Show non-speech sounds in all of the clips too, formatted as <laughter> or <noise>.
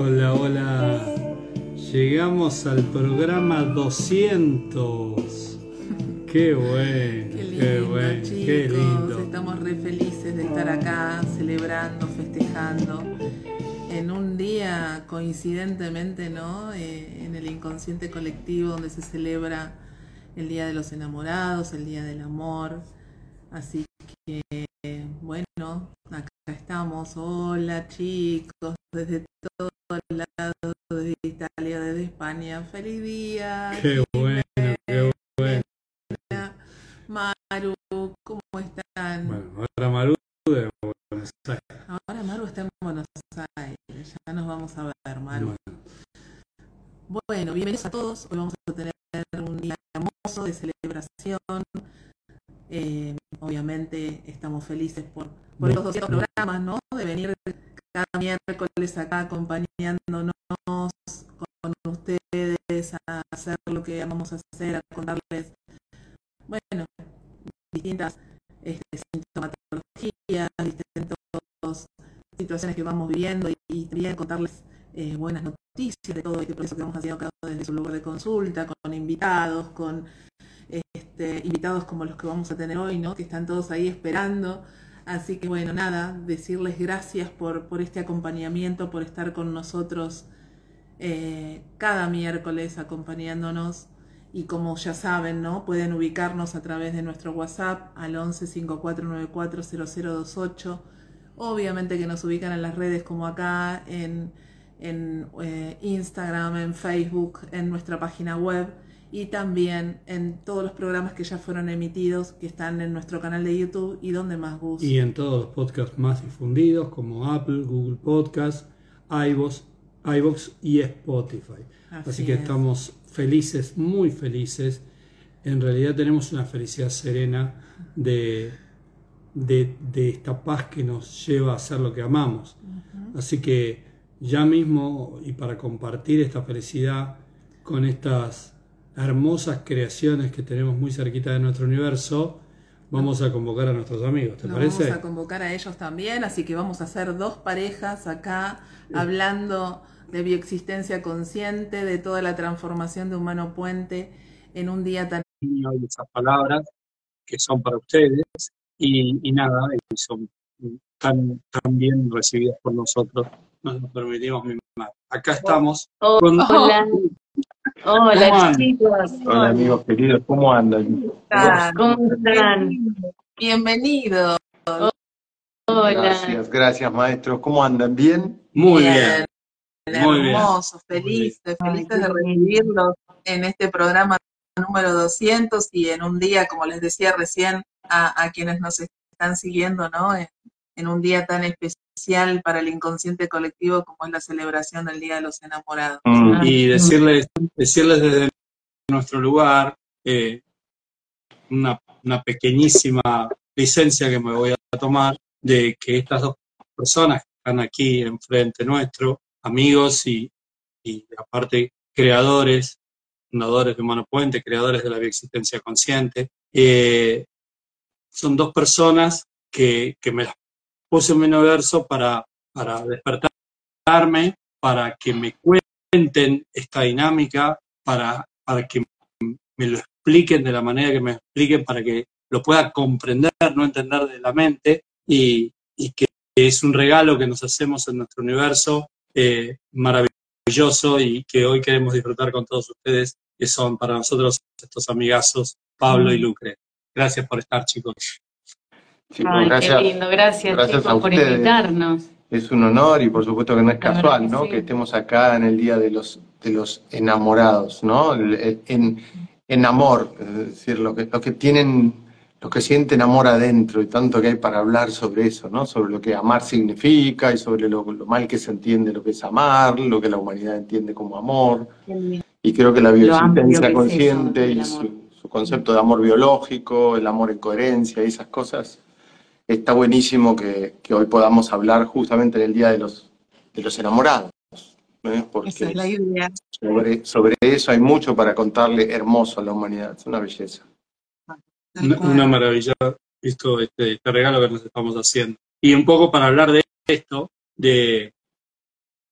Hola, hola. Llegamos al programa 200. Qué bueno, Qué lindo, qué bueno, chicos. qué lindo. Estamos re felices de estar acá, celebrando, festejando. En un día, coincidentemente, ¿no? Eh, en el inconsciente colectivo donde se celebra el Día de los Enamorados, el Día del Amor. Así que, bueno, acá estamos. Hola, chicos, desde todos lados, desde Italia, desde España. ¡Feliz día! Qué bueno, qué bueno. Maru, ¿cómo están? Bueno, ahora Maru de Buenos Aires. Ahora Maru está en Buenos Aires, ya nos vamos a ver, Maru. Bueno, Bueno, bienvenidos a todos. Hoy vamos a tener un día hermoso de celebración. Eh, obviamente estamos felices por, por estos 200 programas, ¿no? De venir cada miércoles acá acompañándonos con ustedes a hacer lo que vamos a hacer, a contarles, bueno, distintas este, sintomatologías, distintas situaciones que vamos viviendo y, y también contarles eh, buenas noticias de todo este proceso que vamos haciendo cada desde su lugar de consulta, con invitados, con este, invitados como los que vamos a tener hoy, ¿no? Que están todos ahí esperando. Así que bueno, nada, decirles gracias por, por este acompañamiento, por estar con nosotros eh, cada miércoles acompañándonos. Y como ya saben, ¿no? Pueden ubicarnos a través de nuestro WhatsApp al 11 5494 0028. Obviamente que nos ubican en las redes como acá, en, en eh, Instagram, en Facebook, en nuestra página web y también en todos los programas que ya fueron emitidos, que están en nuestro canal de YouTube y donde más guste. Y en todos los podcasts más difundidos como Apple, Google Podcast, iVoox, y Spotify. Así, Así que es. estamos felices, muy felices. En realidad tenemos una felicidad serena de, de, de esta paz que nos lleva a hacer lo que amamos. Así que ya mismo, y para compartir esta felicidad con estas hermosas creaciones que tenemos muy cerquita de nuestro universo, vamos a convocar a nuestros amigos, ¿te Nos parece? vamos a convocar a ellos también, así que vamos a hacer dos parejas acá hablando de bioexistencia consciente, de toda la transformación de Humano Puente en un día tan y esas palabras que son para ustedes y, y nada, y son tan, tan bien recibidas por nosotros, nos lo permitimos mimar. Acá estamos. con- Hola, ¿Cómo hola chicos, Hola amigos queridos, ¿cómo andan? ¿cómo están? Bienvenido. Hola, Gracias, gracias maestros, ¿cómo andan? ¿Bien? Muy bien. Muy bien. Hermosos, felices, felices de recibirlos en este programa número 200 y en un día, como les decía recién, a, a quienes nos están siguiendo, ¿no? En, en un día tan especial para el inconsciente colectivo como es la celebración del Día de los Enamorados. Mm, y decirles, decirles desde nuestro lugar eh, una, una pequeñísima licencia que me voy a tomar de que estas dos personas que están aquí enfrente nuestro, amigos y, y aparte creadores, fundadores de Humano Puente, creadores de la bioexistencia consciente, eh, son dos personas que, que me las puse en mi universo para, para despertarme, para que me cuenten esta dinámica, para, para que me lo expliquen de la manera que me expliquen, para que lo pueda comprender, no entender de la mente, y, y que es un regalo que nos hacemos en nuestro universo eh, maravilloso y que hoy queremos disfrutar con todos ustedes, que son para nosotros estos amigazos, Pablo y Lucre. Gracias por estar, chicos. Ay, gracias. qué lindo, gracias, a por ustedes. invitarnos. Es un honor y por supuesto que no es casual, que ¿no? sí. Que estemos acá en el Día de los, de los Enamorados, ¿no? En, en amor, es decir, los que, los que tienen, los que sienten amor adentro y tanto que hay para hablar sobre eso, ¿no? Sobre lo que amar significa y sobre lo, lo mal que se entiende lo que es amar, lo que la humanidad entiende como amor. Y creo que la Lo bioexistencia es consciente eso, y su, su concepto de amor biológico, el amor en coherencia y esas cosas, está buenísimo que, que hoy podamos hablar justamente en el Día de los, de los Enamorados. ¿eh? Esa Porque es la idea. sobre, sobre eso hay mucho para contarle hermoso a la humanidad. Es una belleza. tal Una, maravilla esto, este, este regalo que nos estamos haciendo. Y un poco para hablar de esto, de,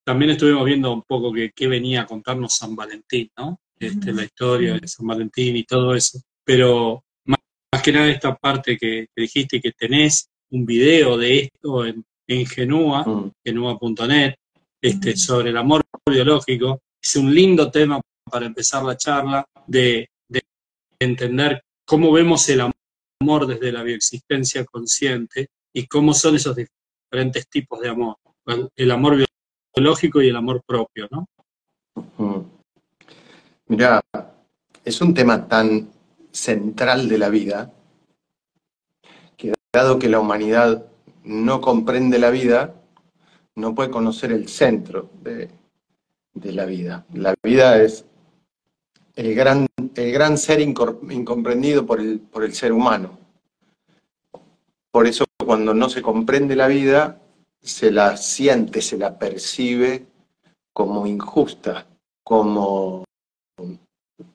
también estuvimos viendo un poco que, qué venía a contarnos San Valentín, ¿no? Este, la historia de San Valentín y todo eso. Pero que nada esta parte que, que dijiste que tenés un video de esto en, en Genua, Mm. genua.net, este, sobre el amor biológico. Es un lindo tema para empezar la charla de, de entender cómo vemos el amor desde la bioexistencia consciente y cómo son esos diferentes tipos de amor. El, el amor biológico y el amor propio, ¿no? Mm. Mirá, es un tema tan central de la vida dado que la humanidad no comprende la vida, no puede conocer el centro de, la vida. La vida es el gran, el gran ser incomprendido por el, por el ser humano. Por eso cuando no se comprende la vida, se la siente, se la percibe como injusta, como,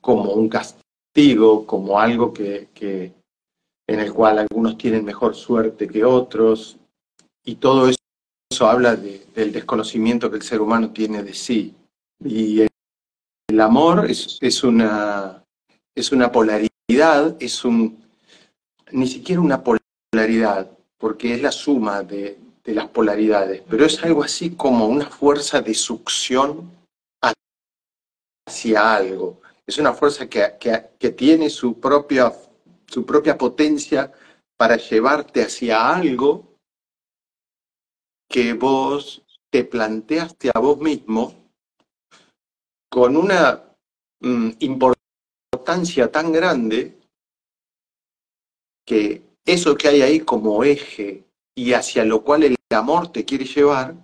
como un castigo, como algo que- en el cual algunos tienen mejor suerte que otros, y todo eso, habla de- del desconocimiento que el ser humano tiene de sí. Y el, el amor es, es una, es una polaridad, es un, ni siquiera una polaridad, porque es la suma de, de las polaridades, pero es algo así como una fuerza de succión hacia algo. Es una fuerza que, que- que tiene su propia, su propia potencia para llevarte hacia algo que vos te planteaste a vos mismo con una mm, importancia tan grande que eso que hay ahí como eje y hacia lo cual el amor te quiere llevar,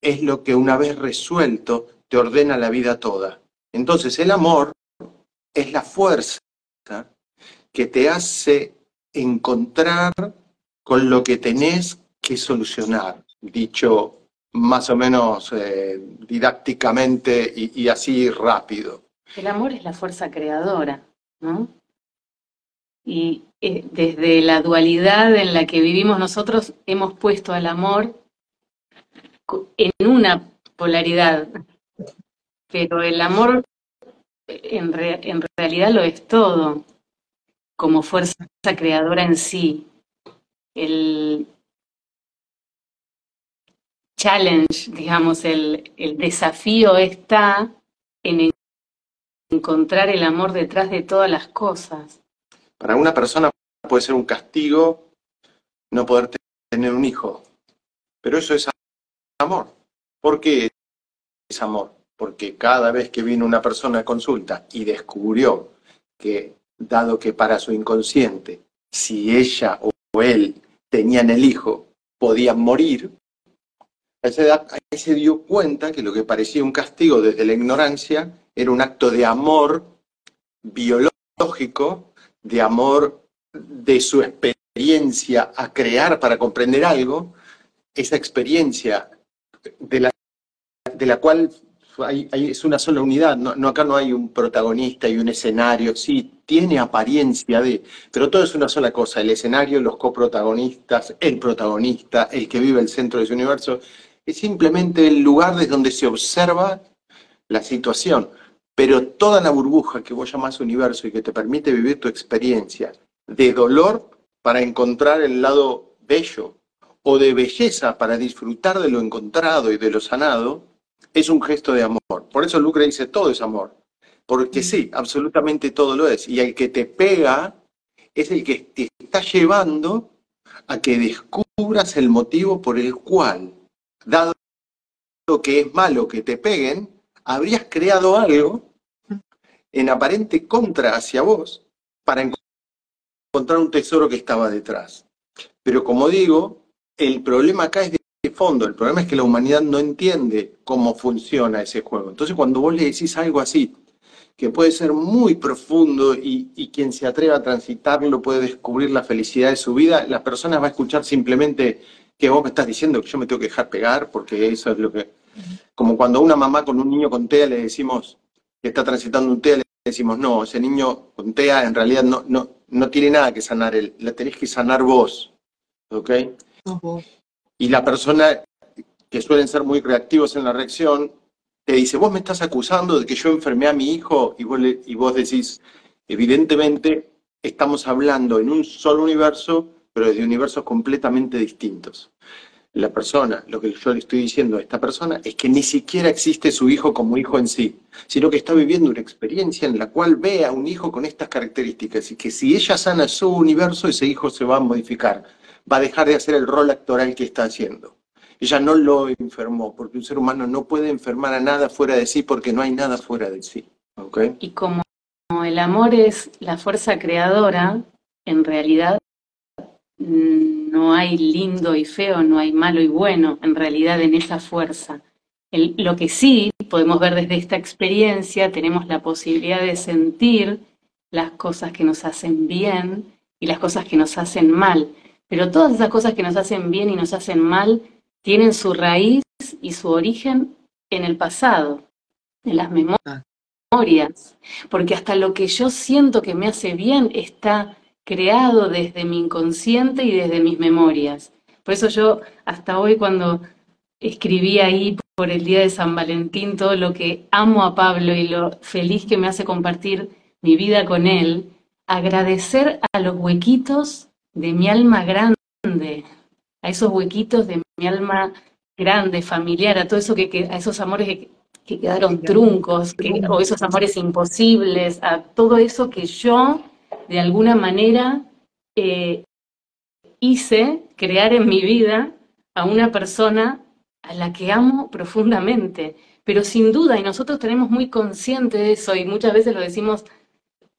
es lo que una vez resuelto te ordena la vida toda. Entonces el amor es la fuerza que te hace encontrar con lo que tenés que solucionar, dicho más o menos eh, didácticamente y, así rápido. El amor es la fuerza creadora, ¿no? Y eh, desde la dualidad en la que vivimos nosotros hemos puesto al amor en una polaridad, pero el amor en, en realidad lo es todo, como fuerza creadora en sí. El challenge, digamos, el, el desafío está en en- encontrar el amor detrás de todas las cosas. Para una persona puede ser un castigo no poder te- tener un hijo, pero eso es amor. ¿Por qué es amor? Porque cada vez que vino una persona a consulta y descubrió que, dado que para su inconsciente, si ella o él tenían el hijo, podían morir, a edad ahí se dio cuenta que lo que parecía un castigo desde la ignorancia era un acto de amor biológico, de amor de su experiencia a crear para comprender algo, esa experiencia de la, de la cual es una sola unidad, no, acá no hay un protagonista y un escenario, sí, tiene apariencia de, pero todo es una sola cosa, el escenario, los coprotagonistas, el protagonista, el que vive el centro de ese universo, es simplemente el lugar desde donde se observa la situación, pero toda la burbuja que vos llamás universo y que te permite vivir tu experiencia de dolor para encontrar el lado bello o de belleza para disfrutar de lo encontrado y de lo sanado, es un gesto de amor. Por eso Lucre dice, todo es amor. Porque sí, absolutamente todo lo es. Y el que te pega es el que te está llevando a que descubras el motivo por el cual, dado que es malo que te peguen, habrías creado algo en aparente contra hacia vos para encontrar un tesoro que estaba detrás. Pero como digo, el problema acá es de fondo, el problema es que la humanidad no entiende cómo funciona ese juego. Entonces cuando vos le decís algo así, que puede ser muy profundo y, quien se atreva a transitarlo puede descubrir la felicidad de su vida, la persona va a escuchar simplemente que vos me estás diciendo que yo me tengo que dejar pegar porque eso es lo que... Como cuando una mamá con un niño con TEA le decimos que está transitando un TEA, le decimos, no, ese niño con TEA en realidad no, no, no tiene nada que sanar él, la tenés que sanar vos. ¿Ok? Y la persona que suelen ser muy reactivos en la reacción, te dice, vos me estás acusando de que yo enfermé a mi hijo y vos, y vos decís, evidentemente estamos hablando en un solo universo, pero de universos completamente distintos. La persona, lo que yo le estoy diciendo a esta persona es que ni siquiera existe su hijo como hijo en sí, sino que está viviendo una experiencia en la cual ve a un hijo con estas características y que si ella sana su universo, ese hijo se va a modificar, va a dejar de hacer el rol actoral que está haciendo. Ella no lo enfermó, porque un ser humano no puede enfermar a nada fuera de sí porque no hay nada fuera de sí. Y como el amor es la fuerza creadora, en realidad mm, no hay lindo y feo, no hay malo y bueno, en realidad en esa fuerza. lo que sí podemos ver desde esta experiencia, tenemos la posibilidad de sentir las cosas que nos hacen bien y las cosas que nos hacen mal. Pero todas esas cosas que nos hacen bien y nos hacen mal tienen su raíz y su origen en el pasado, en las memorias, porque hasta lo que yo siento que me hace bien está creado desde mi inconsciente y desde mis memorias. Por eso yo hasta hoy cuando escribí ahí por el día de San Valentín todo lo que amo a Pablo y lo feliz que me hace compartir mi vida con él, agradecer a los huequitos de mi alma grande, a esos huequitos de mi alma grande, familiar, a todo eso que, a esos amores que, quedaron truncos, o esos amores imposibles, a todo eso que yo de alguna manera eh, hice crear en mi vida a una persona a la que amo profundamente. Pero sin duda, y nosotros tenemos muy consciente de eso, y muchas veces lo decimos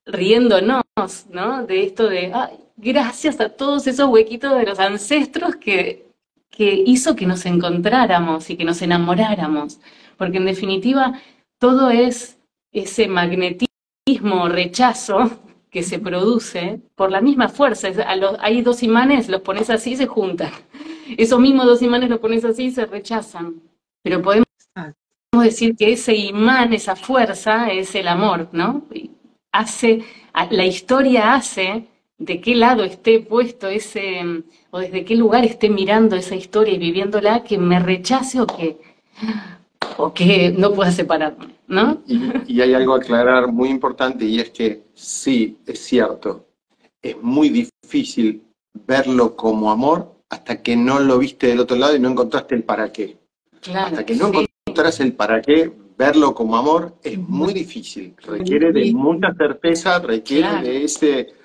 riéndonos, ¿no? De esto de, gracias a todos esos huequitos de los ancestros que, que hizo que nos encontráramos y que nos enamoráramos. Porque en definitiva, todo es ese magnetismo, rechazo que se produce por la misma fuerza. hay dos imanes, los pones así y se juntan. Esos mismos dos imanes los pones así y se rechazan. Pero podemos decir que ese imán, esa fuerza, es el amor, ¿no? Hace, la historia hace de qué lado esté puesto ese, o desde qué lugar esté mirando esa historia y viviéndola, que me rechace o que, o que no pueda separarme, ¿no? Y, hay algo a aclarar muy importante y es que sí, es cierto, es muy difícil verlo como amor hasta que no lo viste del otro lado y no encontraste el para qué. hasta que no encontrás el para qué, verlo como amor es muy difícil. Requiere de mucha certeza, requiere de ese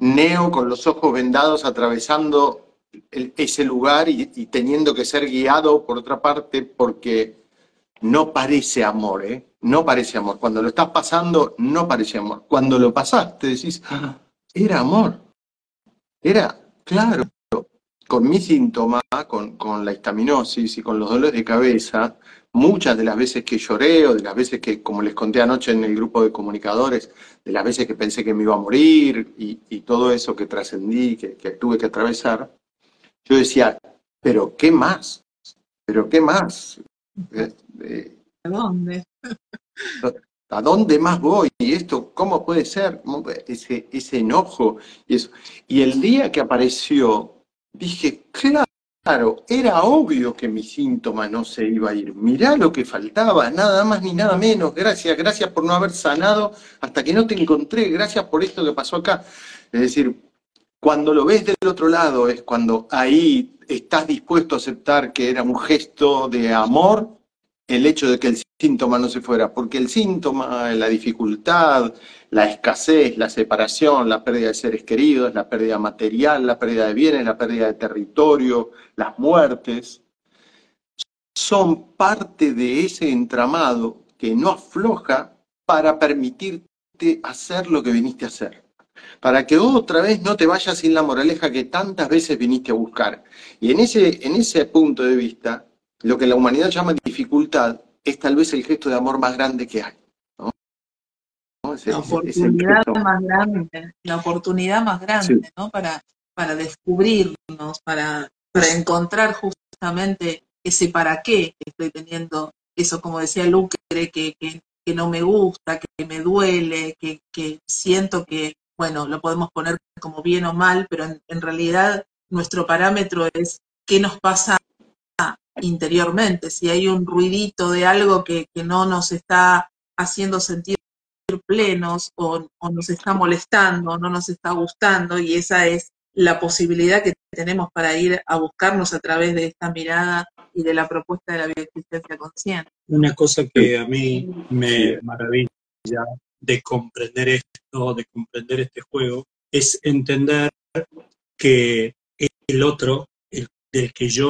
Neo con los ojos vendados atravesando ese lugar y, teniendo que ser guiado por otra parte porque no parece amor, ¿eh? No parece amor. Cuando lo estás pasando, no parece amor. Cuando lo pasaste, decís, ah, era amor. Era, claro, con mi síntoma, con, con la histaminosis y con los dolores de cabeza, muchas de las veces que lloré o de las veces que, como les conté anoche en el grupo de comunicadores, de las veces que pensé que me iba a morir y, todo eso que trascendí, que, tuve que atravesar, yo decía, pero ¿qué más? ¿Pero qué más? Eh, ¿A dónde? ¿A dónde más voy? ¿Y esto cómo puede ser? Ese, ese enojo y eso. Y el día que apareció, dije, claro, Claro, era obvio que mi síntoma no se iba a ir. Mirá lo que faltaba, nada más ni nada menos. Gracias, gracias por no haber sanado hasta que no te encontré. Gracias por esto que pasó acá. Es decir, cuando lo ves del otro lado es cuando ahí estás dispuesto a aceptar que era un gesto de amor el hecho de que el síntoma no se fuera, porque el síntoma, la dificultad, la escasez, la separación, la pérdida de seres queridos, la pérdida material, la pérdida de bienes, la pérdida de territorio, las muertes, son parte de ese entramado que no afloja para permitirte hacer lo que viniste a hacer. Para que otra vez no te vayas sin la moraleja que tantas veces viniste a buscar. Y en ese, en ese punto de vista, lo que la humanidad llama dificultad es tal vez el gesto de amor más grande que hay. La oportunidad más grande, la oportunidad más grande, ¿no? Para, para descubrirnos, para, para encontrar justamente ese para qué estoy teniendo, eso como decía Luke, que, que, que no me gusta, que me duele, que, que, siento que, bueno, lo podemos poner como bien o mal, pero en realidad nuestro parámetro es qué nos pasa interiormente. Si hay un ruidito de algo que, que no nos está haciendo sentir plenos o, o, nos está molestando, o no nos está gustando, y esa es la posibilidad que tenemos para ir a buscarnos a través de esta mirada y de la propuesta de la bioexistencia consciente. Una cosa que a mí me maravilla de comprender esto, de comprender este juego, es entender que el otro, el, del que yo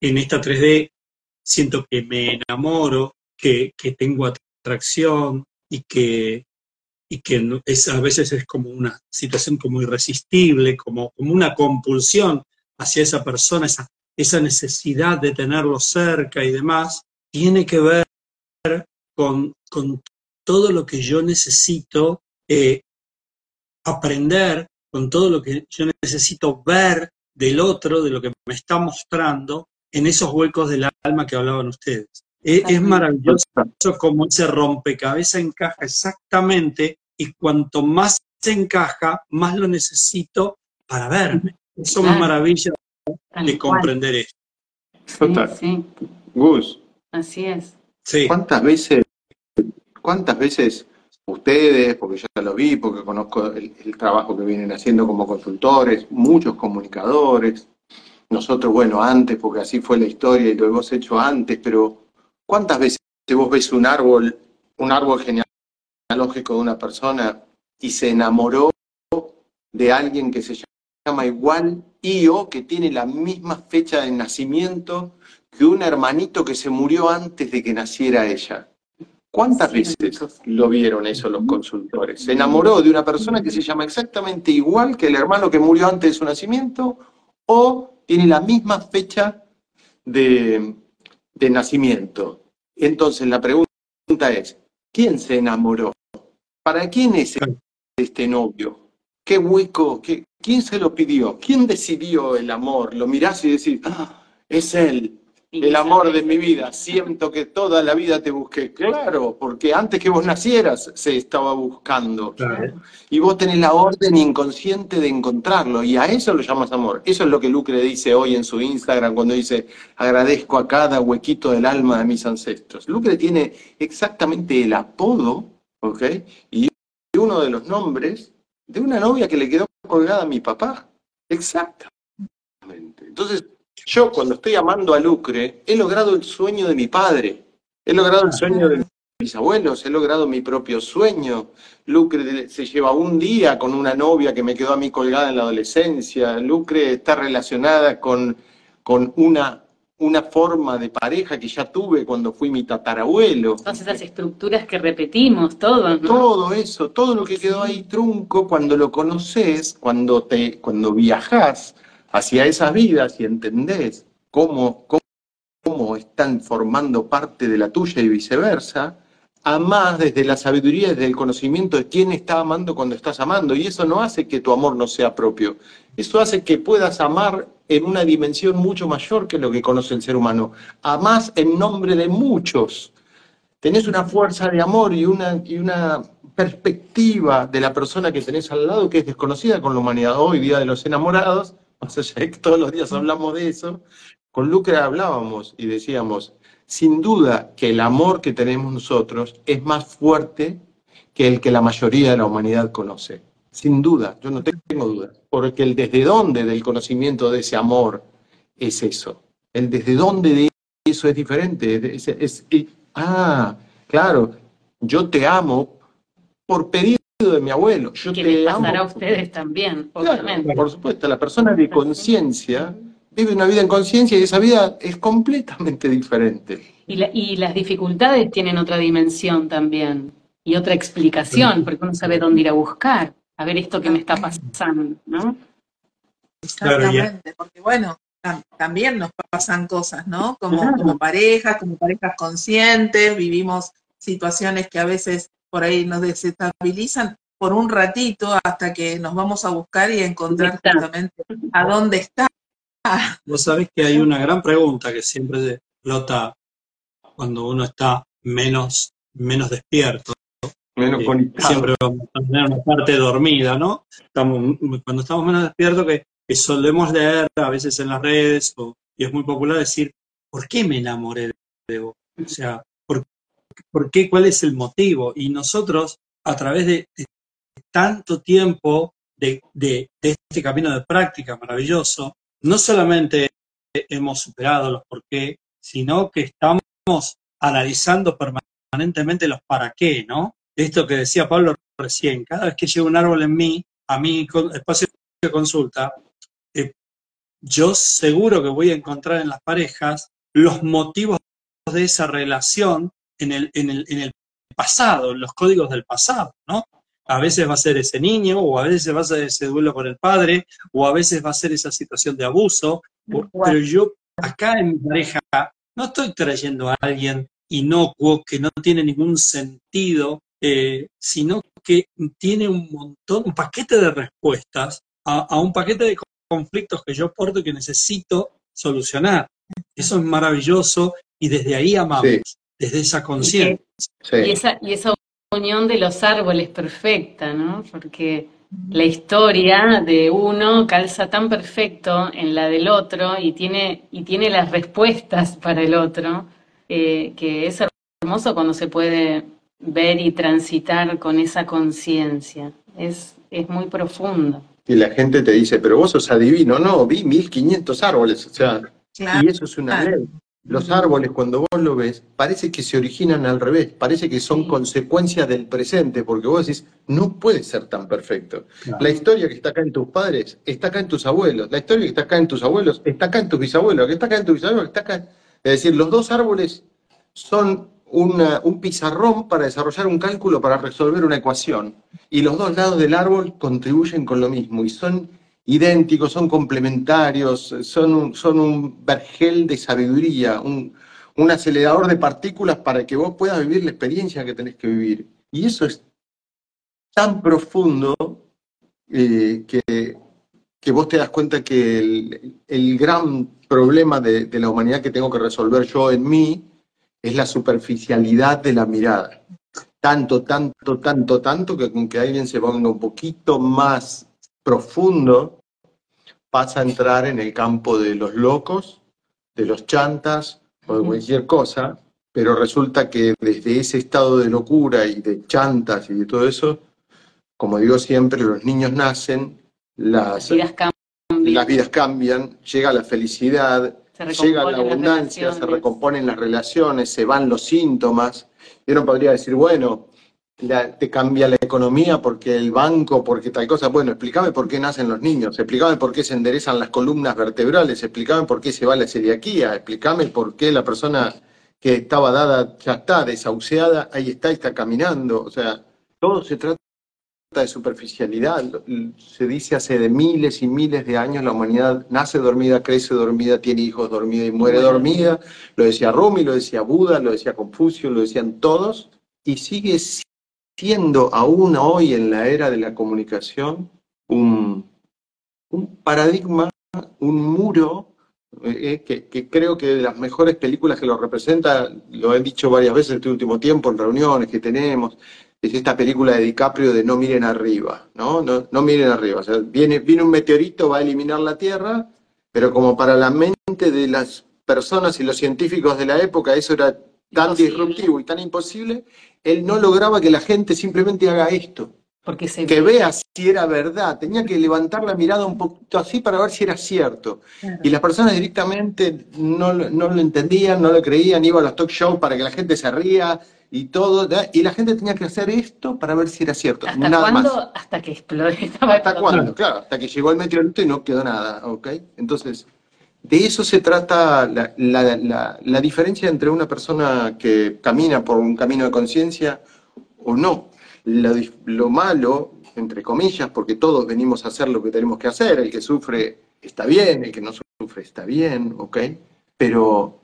en esta 3D siento que me enamoro, que, que tengo atracción y que, y que a veces es como una situación como irresistible, como, como una compulsión hacia esa persona, esa, esa necesidad de tenerlo cerca y demás, tiene que ver con, con todo lo que yo necesito eh, aprender, con todo lo que yo necesito ver del otro, de lo que me está mostrando en esos huecos del alma que hablaban ustedes. Es, es maravilloso como ese rompecabezas encaja exactamente y cuanto más se encaja, más lo necesito para verme. Eso claro. es maravilla de comprender esto. Total. Sí, sí. Gus. Así es. Sí. ¿Cuántas veces, cuántas veces ustedes, porque ya lo vi, porque conozco el, el, trabajo que vienen haciendo como consultores, muchos comunicadores, nosotros, bueno, antes, porque así fue la historia y lo hemos hecho antes, pero ¿cuántas veces vos ves un árbol, un árbol genealógico de una persona y se enamoró de alguien que se llama igual y o que tiene la misma fecha de nacimiento que un hermanito que se murió antes de que naciera ella? ¿Cuántas veces lo vieron eso los consultores? ¿Se enamoró de una persona que se llama exactamente igual que el hermano que murió antes de su nacimiento? ¿O tiene la misma fecha de, de nacimiento? Entonces la pregunta es, ¿quién se enamoró? ¿Para quién es este novio? ¿Qué hueco? Qué, ¿Quién se lo pidió? ¿Quién decidió el amor? Lo mirás y decís, ah, es él, el amor de mi vida, siento que toda la vida te busqué. Claro, porque antes que vos nacieras se estaba buscando. Claro. Y vos tenés la orden inconsciente de encontrarlo, y a eso lo llamas amor. Eso es lo que Lucre dice hoy en su Instagram cuando dice, agradezco a cada huequito del alma de mis ancestros. Lucre tiene exactamente el apodo, ¿ok? Y uno de los nombres de una novia que le quedó colgada a mi papá. Exactamente. Entonces, yo cuando estoy amando a Lucre, he logrado el sueño de mi padre, he logrado el sueño de mis abuelos, he logrado mi propio sueño. Lucre se lleva un día con una novia que me quedó a mí colgada en la adolescencia. Lucre está relacionada con, con una, una forma de pareja que ya tuve cuando fui mi tatarabuelo. Todas esas estructuras que repetimos, todo, ¿no? Todo eso, todo lo que quedó ahí trunco, cuando lo conoces, cuando, te, cuando viajas hacia esas vidas y entendés cómo, cómo, cómo, están formando parte de la tuya y viceversa, amás desde la sabiduría, desde el conocimiento de quién está amando cuando estás amando. Y eso no hace que tu amor no sea propio. Eso hace que puedas amar en una dimensión mucho mayor que lo que conoce el ser humano. Amás en nombre de muchos. Tenés una fuerza de amor y una, y una perspectiva de la persona que tenés al lado que es desconocida con la humanidad. Hoy, Día de los Enamorados, más allá todos los días hablamos de eso, con Lucre hablábamos y decíamos, sin duda que el amor que tenemos nosotros es más fuerte que el que la mayoría de la humanidad conoce. Sin duda, yo no tengo dudas, porque el desde dónde del conocimiento de ese amor es eso. El desde dónde de eso es diferente. Es, ah, claro, yo te amo por pedir de mi abuelo. Yo que te les pasará amo. a ustedes también, obviamente. Claro, por supuesto, la persona de conciencia vive una vida en conciencia y esa vida es completamente diferente. Y, la, y, las dificultades tienen otra dimensión también y otra explicación, porque uno sabe dónde ir a buscar, a ver esto que me está pasando, ¿no? Exactamente, porque bueno, también nos pasan cosas, ¿no? Como, claro. como parejas, como parejas conscientes, vivimos situaciones que a veces por ahí nos desestabilizan por un ratito hasta que nos vamos a buscar y a encontrar justamente a dónde está. Vos sabés que hay una gran pregunta que siempre flota cuando uno está menos, menos despierto. Menos conectado. Siempre vamos a tener una parte dormida, ¿no? Estamos, cuando estamos menos despiertos, que, que solemos leer a veces en las redes, o, y es muy popular decir, ¿por qué me enamoré de vos? O sea, ¿por, qué? ¿Cuál es el motivo? Y nosotros, a través de, tanto tiempo de, este camino de práctica maravilloso, no solamente hemos superado los por qué, sino que estamos analizando permanentemente los para qué, ¿no? Esto que decía Pablo recién, cada vez que llega un árbol en mí, a mi espacio de consulta, eh, yo seguro que voy a encontrar en las parejas los motivos de esa relación en el, en el, en el pasado, los códigos del pasado, ¿no? A veces va a ser ese niño, o a veces va a ser ese duelo con el padre, o a veces va a ser esa situación de abuso, pero yo acá en mi pareja no estoy trayendo a alguien inocuo que no tiene ningún sentido, eh, sino que tiene un montón, un paquete de respuestas a, a, un paquete de conflictos que yo porto y que necesito solucionar. Eso es maravilloso y desde ahí amamos, sí. Desde esa conciencia. Sí. Y, esa, y esa unión de los árboles perfecta, ¿no? Porque la historia de uno calza tan perfecto en la del otro y tiene, y tiene las respuestas para el otro, eh, que es hermoso cuando se puede ver y transitar con esa conciencia. Es, es muy profundo. Y la gente te dice, pero vos sos adivino. No, vi 1500 árboles, o sea, claro. y eso es una ley. Los árboles, cuando vos lo ves, parece que se originan al revés, parece que son sí. consecuencias del presente, porque vos decís, no puede ser tan perfecto. Claro. La historia que está acá en tus padres está acá en tus abuelos, la historia que está acá en tus abuelos está acá en tus bisabuelos, que está acá en tus bisabuelos, está acá. Es decir, los dos árboles son una, un pizarrón para desarrollar un cálculo para resolver una ecuación, y los dos lados del árbol contribuyen con lo mismo, y son idénticos, son complementarios, son un, son un vergel de sabiduría, un, un, acelerador de partículas para que vos puedas vivir la experiencia que tenés que vivir. Y eso es tan profundo eh, que, que, vos te das cuenta que el, el gran problema de, de, la humanidad que tengo que resolver yo en mí es la superficialidad de la mirada. Tanto, tanto, tanto, tanto que con que alguien se ponga un poquito más profundo, pasa a entrar en el campo de los locos, de los chantas o de cualquier cosa, pero resulta que desde ese estado de locura y de chantas y de todo eso, como digo siempre, los niños nacen, las vidas cambian, las vidas cambian llega la felicidad, llega la abundancia, se recomponen las relaciones, se van los síntomas. Y uno podría decir, bueno, la, te cambia la economía porque el banco, porque tal cosa. Bueno, explícame por qué nacen los niños, explícame por qué se enderezan las columnas vertebrales, explícame por qué se va la celiaquía, explícame por qué la persona que estaba dada ya está desahuciada, ahí está y está caminando. O sea, todo se trata de superficialidad. Se dice hace de miles y miles de años la humanidad nace dormida, crece dormida, tiene hijos dormida y muere dormida. Lo decía Rumi, lo decía Buda, lo decía Confucio, lo decían todos. Y sigue siendo aún hoy en la era de la comunicación un, paradigma, un muro, eh, que, que, creo que de las mejores películas que lo representa, lo he dicho varias veces en este último tiempo en reuniones que tenemos, es esta película de DiCaprio de No miren arriba, ¿no? No, miren arriba. Viene, viene un meteorito, va a eliminar la Tierra, pero como para la mente de las personas y los científicos de la época eso era tan imposible. disruptivo y tan imposible, él no lograba que la gente simplemente haga esto. Porque se que vea si era verdad, tenía que levantar la mirada un poquito así para ver si era cierto. Claro. Y las personas directamente no, no, lo entendían, no lo creían, iba a los talk shows para que la gente se ría y todo, y la gente tenía que hacer esto para ver si era cierto. ¿Hasta nada cuándo? Más. Hasta que explotó. ¿Hasta cuándo? Claro, hasta que llegó el meteorito y no quedó nada, ¿ok? Entonces, de eso se trata la, la, la, la, diferencia entre una persona que camina por un camino de conciencia o no. Lo, lo, malo, entre comillas, porque todos venimos a hacer lo que tenemos que hacer, el que sufre está bien, el que no sufre está bien, ¿ok? Pero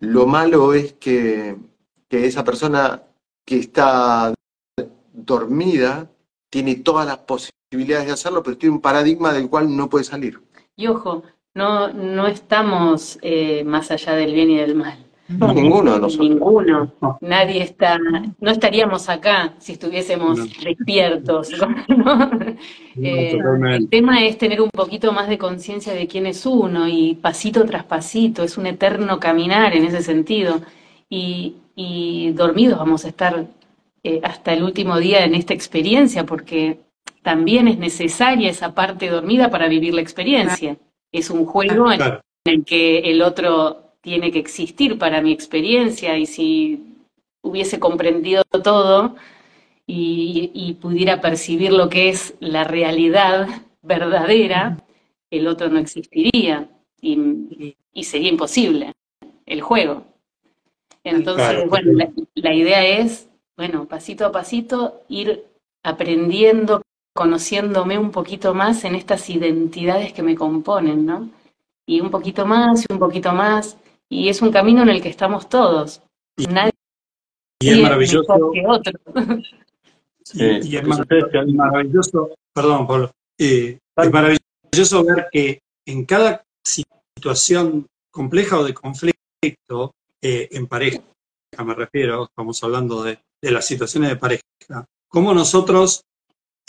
lo malo es que, que esa persona que está dormida tiene todas las posibilidades de hacerlo, pero tiene un paradigma del cual no puede salir. Y ojo, no, no estamos eh, más allá del bien y del mal. No, ninguno de nosotros. Ninguno. Nadie está, no estaríamos acá si estuviésemos despiertos. <laughs> ¿no? Eh, el tema es tener un poquito más de conciencia de quién es uno y pasito tras pasito, es un eterno caminar en ese sentido. Y, y dormidos vamos a estar eh, hasta el último día en esta experiencia, porque también es necesaria esa parte dormida para vivir la experiencia. Es un juego en el que el otro tiene que existir para mi experiencia y si hubiese comprendido todo y, pudiera percibir lo que es la realidad verdadera, el otro no existiría y, sería imposible el juego. Entonces, bueno, la, idea es, bueno, pasito a pasito, ir aprendiendo, conociéndome un poquito más en estas identidades que me componen, ¿no? Y un poquito más y un poquito más y es un camino en el que estamos todos. Nadie y es maravilloso. Que otro. <laughs> y, es maravilloso, perdón, Pablo, eh, es maravilloso ver que en cada situación compleja o de conflicto eh, en pareja, me refiero, estamos hablando de, de las situaciones de pareja, cómo nosotros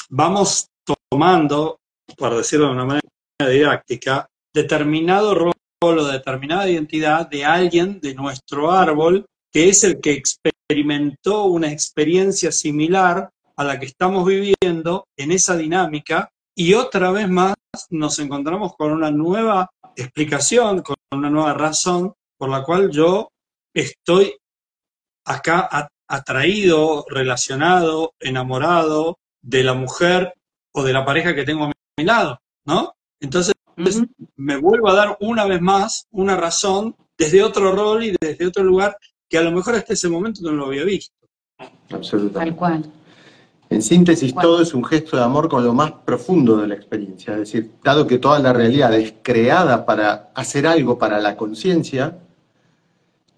vamos tomando, por decirlo de una manera didáctica, determinado rol o determinada identidad de alguien de nuestro árbol que es el que experimentó una experiencia similar a la que estamos viviendo en esa dinámica y otra vez más nos encontramos con una nueva explicación, con una nueva razón por la cual yo estoy acá atraído, relacionado, enamorado de la mujer o de la pareja que tengo a mi lado, ¿no? Entonces, me vuelvo a dar una vez más una razón desde otro rol y desde otro lugar que a lo mejor hasta ese momento no lo había visto. Absolutamente. Tal cual. En síntesis, todo es un gesto de amor con lo más profundo de la experiencia. Es decir, dado que toda la realidad es creada para hacer algo para la conciencia,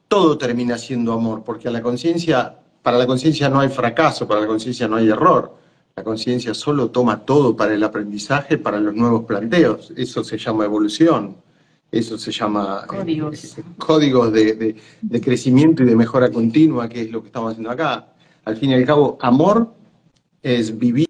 todo termina siendo amor, porque a la conciencia, para la conciencia no hay fracaso, para la conciencia no hay error. La conciencia solo toma todo para el aprendizaje, para los nuevos planteos. Eso se llama evolución. Eso se llama eh, códigos, de, crecimiento y de mejora continua, que es lo que estamos haciendo acá. Al fin y al cabo, amor es vivir,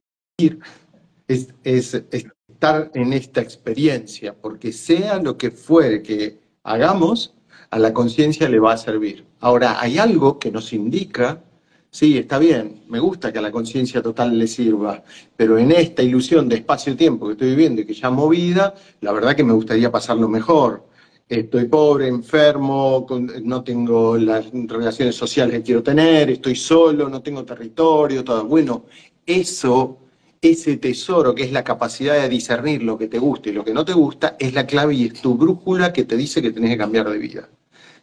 es, es estar en esta experiencia, porque sea lo que fuere que hagamos, a la conciencia le va a servir. Ahora, hay algo que nos indica Sí, está bien, me gusta que a la conciencia total le sirva, pero en esta ilusión de espacio-tiempo que estoy viviendo y que llamo vida, la verdad que me gustaría pasarlo mejor. Estoy pobre, enfermo, no tengo las relaciones sociales que quiero tener, estoy solo, no tengo territorio, todo. Bueno, eso, ese tesoro que es la capacidad de discernir lo que te gusta y lo que no te gusta, es la clave y es tu brújula que te dice que tenés que cambiar de vida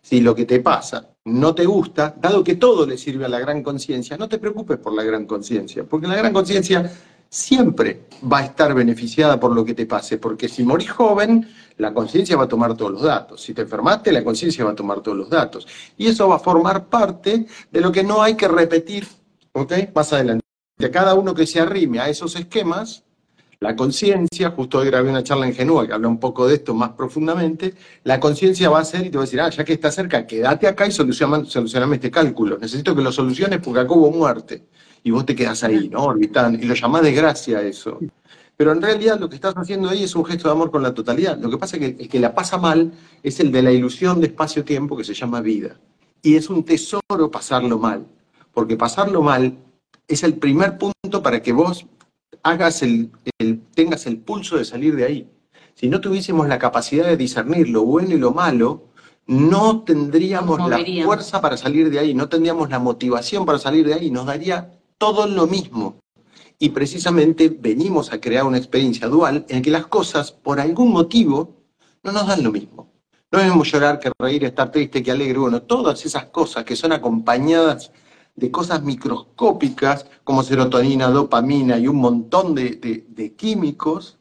si lo que te pasa no te gusta, dado que todo le sirve a la gran conciencia, no te preocupes por la gran conciencia, porque la gran conciencia siempre va a estar beneficiada por lo que te pase, porque si morís joven, la conciencia va a tomar todos los datos, si te enfermaste, la conciencia va a tomar todos los datos, y eso va a formar parte de lo que no hay que repetir, ¿ok? Más adelante. De cada uno que se arrime a esos esquemas, la conciencia, justo hoy grabé una charla en Genua que habla un poco de esto más profundamente, la conciencia va a ser y te va a decir, ah, ya que está cerca, quédate acá y solucioname, este cálculo. Necesito que lo soluciones porque acá hubo muerte. Y vos te quedas ahí, ¿no? Orbitando. Y lo llamás desgracia eso. Pero en realidad lo que estás haciendo ahí es un gesto de amor con la totalidad. Lo que pasa es que el que la pasa mal es el de la ilusión de espacio-tiempo que se llama vida. Y es un tesoro pasarlo mal. Porque pasarlo mal es el primer punto para que vos hagas el, tengas el pulso de salir de ahí. Si no tuviésemos la capacidad de discernir lo bueno y lo malo, no tendríamos la fuerza para salir de ahí, no tendríamos la motivación para salir de ahí, nos daría todo lo mismo. Y precisamente venimos a crear una experiencia dual en que las cosas, por algún motivo, no nos dan lo mismo. No debemos llorar, que reír, estar triste, que alegre. Bueno, todas esas cosas que son acompañadas de cosas microscópicas como serotonina, dopamina y un montón de, químicos,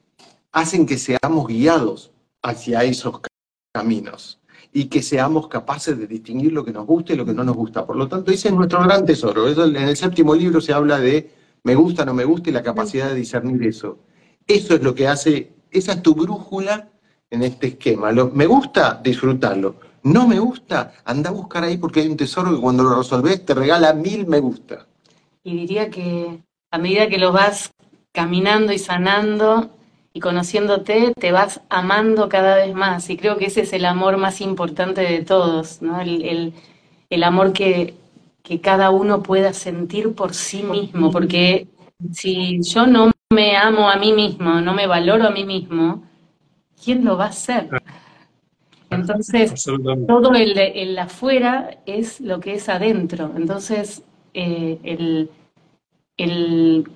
hacen que seamos guiados hacia esos caminos y que seamos capaces de distinguir lo que nos gusta y lo que no nos gusta. Por lo tanto, ese es nuestro gran tesoro. en el séptimo libro se habla de me gusta, no me gusta y la capacidad de discernir eso. Eso es lo que hace, esa es tu brújula en este esquema. Lo, me gusta, disfrutarlo. No me gusta, anda a buscar ahí porque hay un tesoro que cuando lo resolvés te regala mil me gusta. Y diría que a medida que lo vas caminando y sanando y conociéndote, te vas amando cada vez más. Y creo que ese es el amor más importante de todos, ¿no? El, el amor que, que cada uno pueda sentir por sí mismo, porque si yo no me amo a mí mismo, no me valoro a mí mismo, ¿quién lo va a hacer? Entonces, todo el, el, afuera es lo que es adentro. Entonces, eh, el, el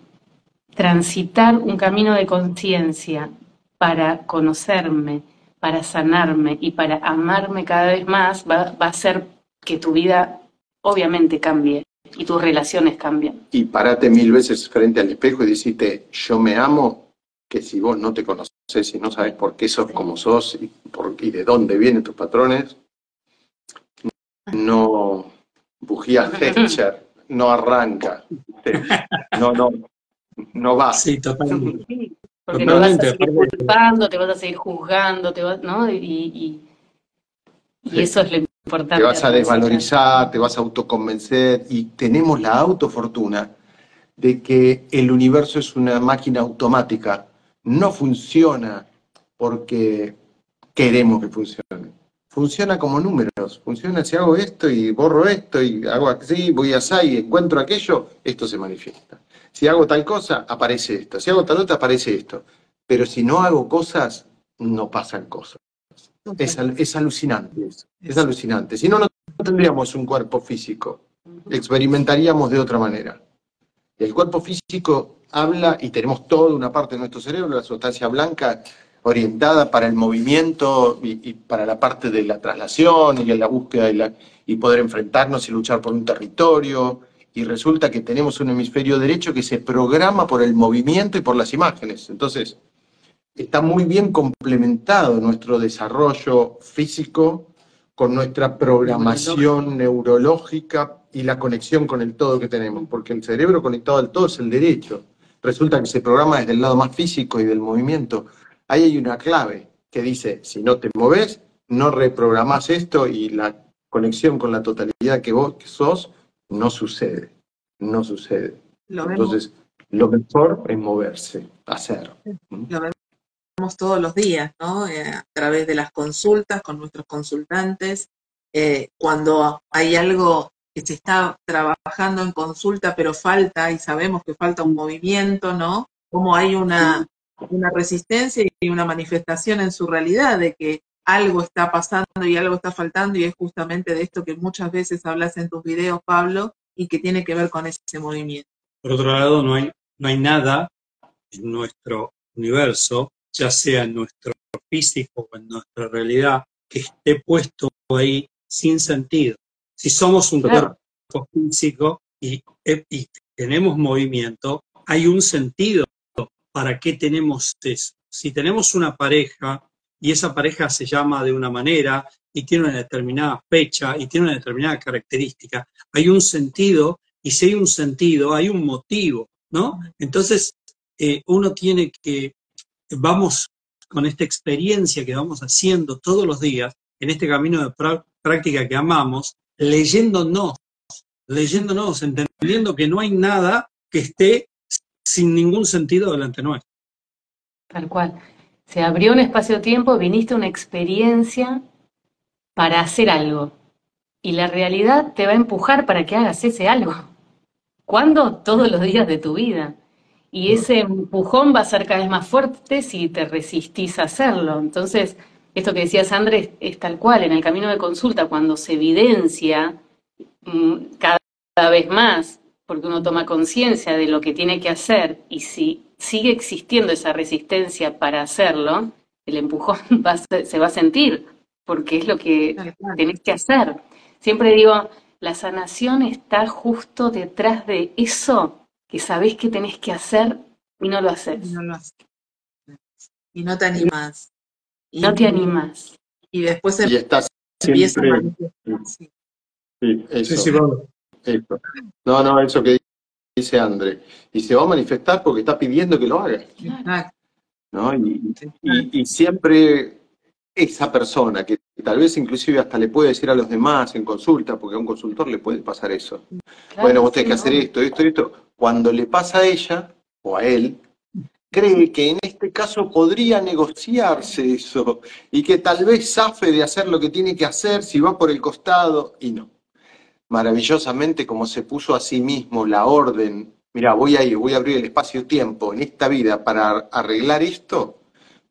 transitar un camino de conciencia para conocerme, para sanarme y para amarme cada vez más va, va a hacer que tu vida obviamente cambie y tus relaciones cambian. Y parate mil veces frente al espejo y decirte, yo me amo, que si vos no te conoces y no sabes por qué sos como sos y, por, y de dónde vienen tus patrones, no bujía <laughs> no arranca, no, no, no va. Sí, totalmente. Sí, porque totalmente. te vas a seguir culpando, te vas a seguir juzgando, te vas, ¿no? Y, y, y eso es lo importante. Te vas a desvalorizar, te vas a autoconvencer y tenemos la autofortuna de que el universo es una máquina automática, no funciona porque queremos que funcione. Funciona como números, funciona si hago esto y borro esto y hago así, voy allá y encuentro aquello, esto se manifiesta. Si hago tal cosa, aparece esto, si hago tal otra, aparece esto. Pero si no hago cosas, no pasan cosas. Es, es alucinante eso, es alucinante. Si no, no tendríamos un cuerpo físico, experimentaríamos de otra manera. El cuerpo físico habla y tenemos toda una parte de nuestro cerebro, la sustancia blanca, orientada para el movimiento y, para la parte de la traslación y la búsqueda y, la, y poder enfrentarnos y luchar por un territorio. Y resulta que tenemos un hemisferio derecho que se programa por el movimiento y por las imágenes. Entonces, está muy bien complementado nuestro desarrollo físico con nuestra programación neurológica y la conexión con el todo que tenemos, porque el cerebro conectado al todo es el derecho. Resulta que se programa desde el lado más físico y del movimiento. Ahí hay una clave que dice, si no te moves, no reprogramas esto y la conexión con la totalidad que vos sos no sucede, no sucede. Entonces, lo mejor es moverse, hacer. Lo vemos todos los días, ¿no? Eh, a través de las consultas con nuestros consultantes. Eh, cuando hay algo que se está trabajando en consulta, pero falta, y sabemos que falta un movimiento, ¿no? Como hay una, una resistencia y una manifestación en su realidad de que algo está pasando y algo está faltando y es justamente de esto que muchas veces hablas en tus videos, Pablo, y que tiene que ver con ese movimiento. Por otro lado, no hay, no hay nada en nuestro universo, ya sea en nuestro físico o en nuestra realidad, que esté puesto ahí sin sentido. Si somos un cuerpo físico y, y tenemos movimiento, hay un sentido para qué tenemos eso. Si tenemos una pareja y esa pareja se llama de una manera y tiene una determinada fecha y tiene una determinada característica, hay un sentido y si hay un sentido, hay un motivo, ¿no? Entonces, eh, uno tiene que, vamos con esta experiencia que vamos haciendo todos los días, en este camino de práctica que amamos, leyéndonos, leyéndonos, entendiendo que no hay nada que esté sin ningún sentido delante nuestro. Tal cual se abrió un espacio-tiempo, viniste a una experiencia para hacer algo. Y la realidad te va a empujar para que hagas ese algo. ¿Cuándo? Todos los días de tu vida. Y ese empujón va a ser cada vez más fuerte si te resistís a hacerlo. Entonces, esto que decías, Andrés, es tal cual. En el camino de consulta, cuando se evidencia mm, cada vez más, porque uno toma conciencia de lo que tiene que hacer, y si sigue existiendo esa resistencia para hacerlo, el empujón <laughs> se va a sentir, porque es lo que tenés que hacer. Siempre digo, la sanación está justo detrás de eso que sabés que tenés que hacer y no lo haces. Y no, lo haces. Y no te animas. Y, no te animas. Y después y estás empieza siempre... a Sí, eso. Sí, sí, eso. No, no, eso que dice André, y se va a manifestar porque está pidiendo que lo haga. ¿no? Y, y, siempre esa persona que Y tal vez inclusive hasta le puede decir a los demás en consulta, porque a un consultor le puede pasar eso. bueno, vos tenés que hacer esto, esto, esto. Cuando le pasa a ella o a él, cree que en este caso podría negociarse eso y que tal vez zafe de hacer lo que tiene que hacer si va por el costado y no. Maravillosamente como se puso a sí mismo la orden, mira, voy a ir, voy a abrir el espacio-tiempo en esta vida para arreglar esto,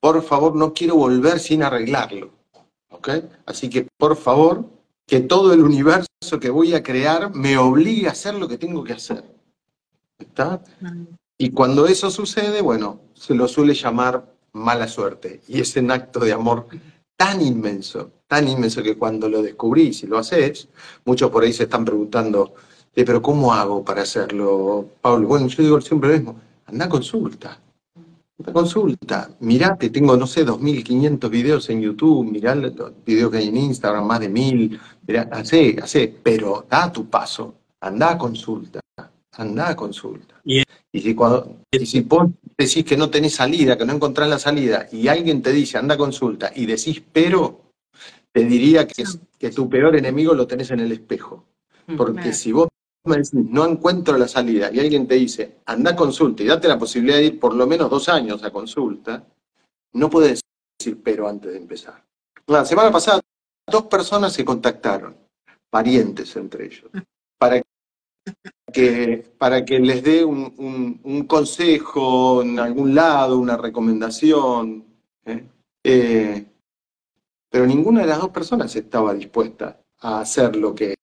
por favor no quiero volver sin arreglarlo. Así que por favor, que todo el universo que voy a crear me obligue a hacer lo que tengo que hacer. ¿Está? Y cuando eso sucede, bueno, se lo suele llamar mala suerte. Y es un acto de amor tan inmenso, tan inmenso que cuando lo descubrís y lo haces, muchos por ahí se están preguntando, eh, pero ¿cómo hago para hacerlo, Pablo? Bueno, yo digo siempre lo mismo, anda a consulta. Anda a consulta, mirate, tengo, no sé, 2.500 videos en YouTube, mirá los videos que hay en Instagram, más de 1.000, mirá, hacé, hacé, pero da tu paso, anda a consulta, anda a consulta. Y, si, cuando, y si vos decís que no tenés salida, que no encontrás la salida, y alguien te dice anda a consulta y decís pero, te diría que, que tu peor enemigo lo tenés en el espejo. Mm, Porque si vos me decís no encuentro la salida y alguien te dice anda a consulta y date la posibilidad de ir por lo menos dos años a consulta, no puedes decir pero antes de empezar. La semana pasada dos personas se contactaron, parientes entre ellos, <laughs> que, para que les dé un, consejo en algún lado, una recomendación. ¿eh? Eh, pero ninguna de las dos personas estaba dispuesta a hacer lo que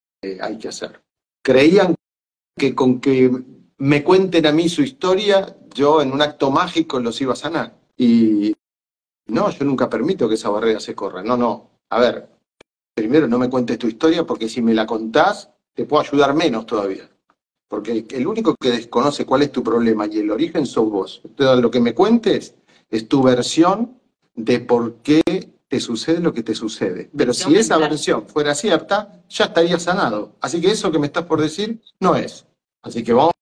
hay que hacer. Creían que con que me cuenten a mí su historia, yo en un acto mágico los iba a sanar. Y no, yo nunca permito que esa barrera se corra. No, no. A ver, primero no me cuentes tu historia porque si me la contás, te puedo ayudar menos todavía. Porque el único que desconoce cuál es tu problema y el origen sos vos. Entonces, lo que me cuentes es tu versión de por qué te sucede lo que te sucede. Pero si esa versión fuera cierta, ya estaría sanado. Así que eso que me estás por decir no es. Así que vamos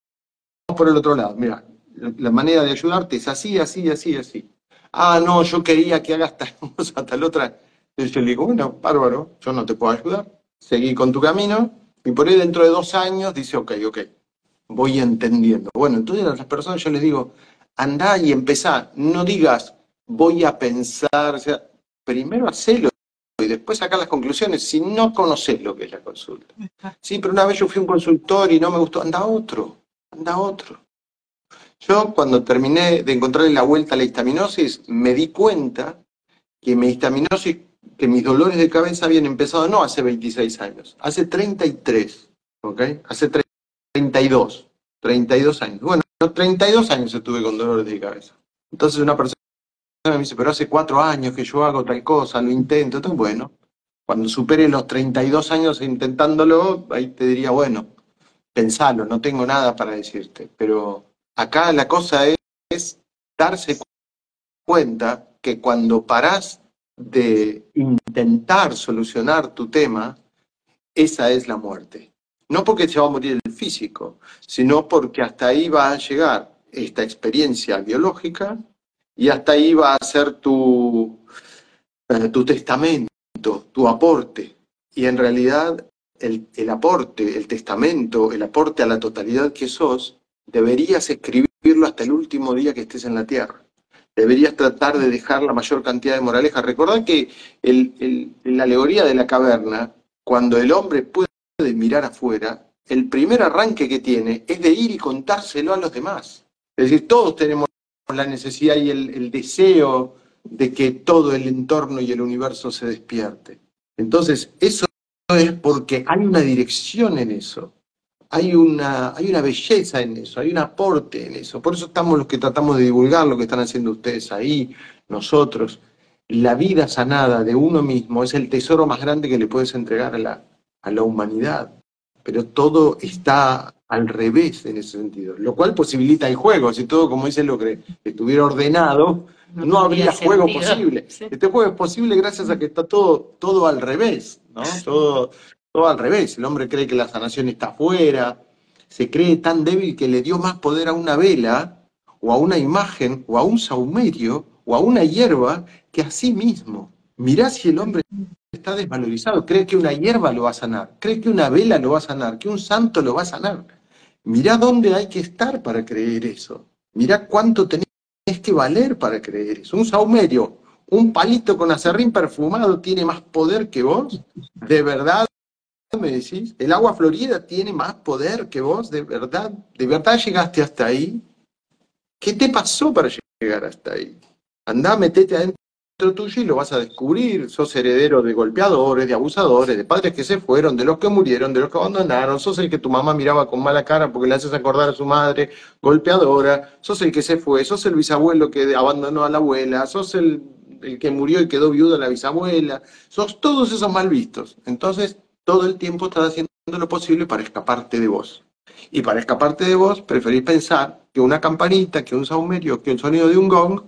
por el otro lado. Mira, la manera de ayudarte es así, así, así, así. Ah, no, yo quería que hagas tal <laughs> cosa, tal otra. Entonces yo le digo, bueno, bárbaro, yo no te puedo ayudar. Seguí con tu camino, y por ahí dentro de dos años dice, ok, ok, voy entendiendo. Bueno, entonces a las personas yo les digo, anda y empezá, no digas, voy a pensar, o sea, primero hacelo y después sacar las conclusiones si no conoces lo que es la consulta. Sí, pero una vez yo fui un consultor y no me gustó, anda otro, anda otro. Yo cuando terminé de encontrarle la vuelta a la histaminosis, me di cuenta que mi histaminosis que mis dolores de cabeza habían empezado no hace 26 años, hace 33, ¿ok? Hace 32, 32 años. Bueno, 32 años estuve con dolores de cabeza. Entonces una persona me dice, pero hace cuatro años que yo hago tal cosa, lo intento, entonces bueno, cuando supere los 32 años intentándolo, ahí te diría, bueno, pensalo, no tengo nada para decirte, pero acá la cosa es, darse cuenta que cuando parás de intentar solucionar tu tema, esa es la muerte. No porque se va a morir el físico, sino porque hasta ahí va a llegar esta experiencia biológica y hasta ahí va a ser tu, eh, tu testamento, tu aporte. Y en realidad el, el aporte, el testamento, el aporte a la totalidad que sos, deberías escribirlo hasta el último día que estés en la tierra deberías tratar de dejar la mayor cantidad de moraleja. Recordad que en la alegoría de la caverna, cuando el hombre puede mirar afuera, el primer arranque que tiene es de ir y contárselo a los demás. Es decir, todos tenemos la necesidad y el deseo de que todo el entorno y el universo se despierte. Entonces, eso es porque hay una dirección en eso hay una, hay una belleza en eso, hay un aporte en eso. Por eso estamos los que tratamos de divulgar lo que están haciendo ustedes ahí, nosotros. La vida sanada de uno mismo es el tesoro más grande que le puedes entregar a la, a la humanidad. Pero todo está al revés en ese sentido, lo cual posibilita el juego. Si todo, como dice lo que estuviera ordenado, no, habría juego posible. <laughs> Este juego es posible gracias a que está todo, todo al revés, ¿no? Todo, todo al revés, el hombre cree que la sanación está afuera, se cree tan débil que le dio más poder a una vela, o a una imagen, o a un saumerio, o a una hierba, que a sí mismo. Mirá si el hombre está desvalorizado, cree que una hierba lo va a sanar, cree que una vela lo va a sanar, que un santo lo va a sanar. Mirá dónde hay que estar para creer eso. Mirá cuánto tenés que valer para creer eso. Un saumerio, un palito con acerrín perfumado tiene más poder que vos. ¿De verdad me decís? ¿El agua florida tiene más poder que vos? ¿De verdad? ¿De verdad llegaste hasta ahí? ¿Qué te pasó para llegar hasta ahí? Andá, metete adentro tuyo y lo vas a descubrir. Sos heredero de golpeadores, de abusadores, de padres que se fueron, de los que murieron, de los que abandonaron. Sos el que tu mamá miraba con mala cara porque le haces acordar a su madre golpeadora. Sos el que se fue, sos el bisabuelo que abandonó a la abuela, sos el, que murió y quedó viudo a la bisabuela. Sos todos esos mal vistos. Entonces, todo el tiempo estás haciendo lo posible para escaparte de vos. Y para escaparte de vos, preferís pensar que una campanita, que un saumerio, que el sonido de un gong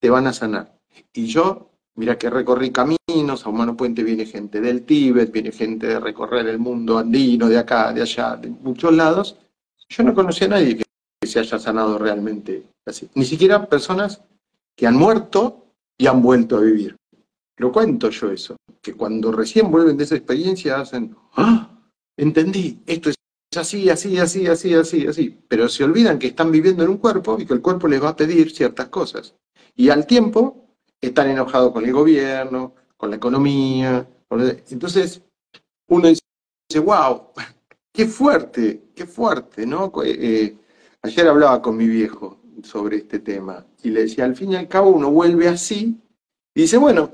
te van a sanar. Y yo, mira que recorrí caminos, a Humano Puente viene gente del Tíbet, viene gente de recorrer el mundo andino, de acá, de allá, de muchos lados. Yo no conocía a nadie que, se haya sanado realmente así. Ni siquiera personas que han muerto y han vuelto a vivir. Lo cuento yo eso, que cuando recién vuelven de esa experiencia hacen, ¡ah! Entendí, esto es así, así, así, así, así, así. Pero se olvidan que están viviendo en un cuerpo y que el cuerpo les va a pedir ciertas cosas. Y al tiempo están enojados con el gobierno, con la economía. Entonces, uno dice, wow, qué fuerte, qué fuerte, ¿no? Eh, ayer hablaba con mi viejo sobre este tema y le decía, al fin y al cabo uno vuelve así y dice, bueno,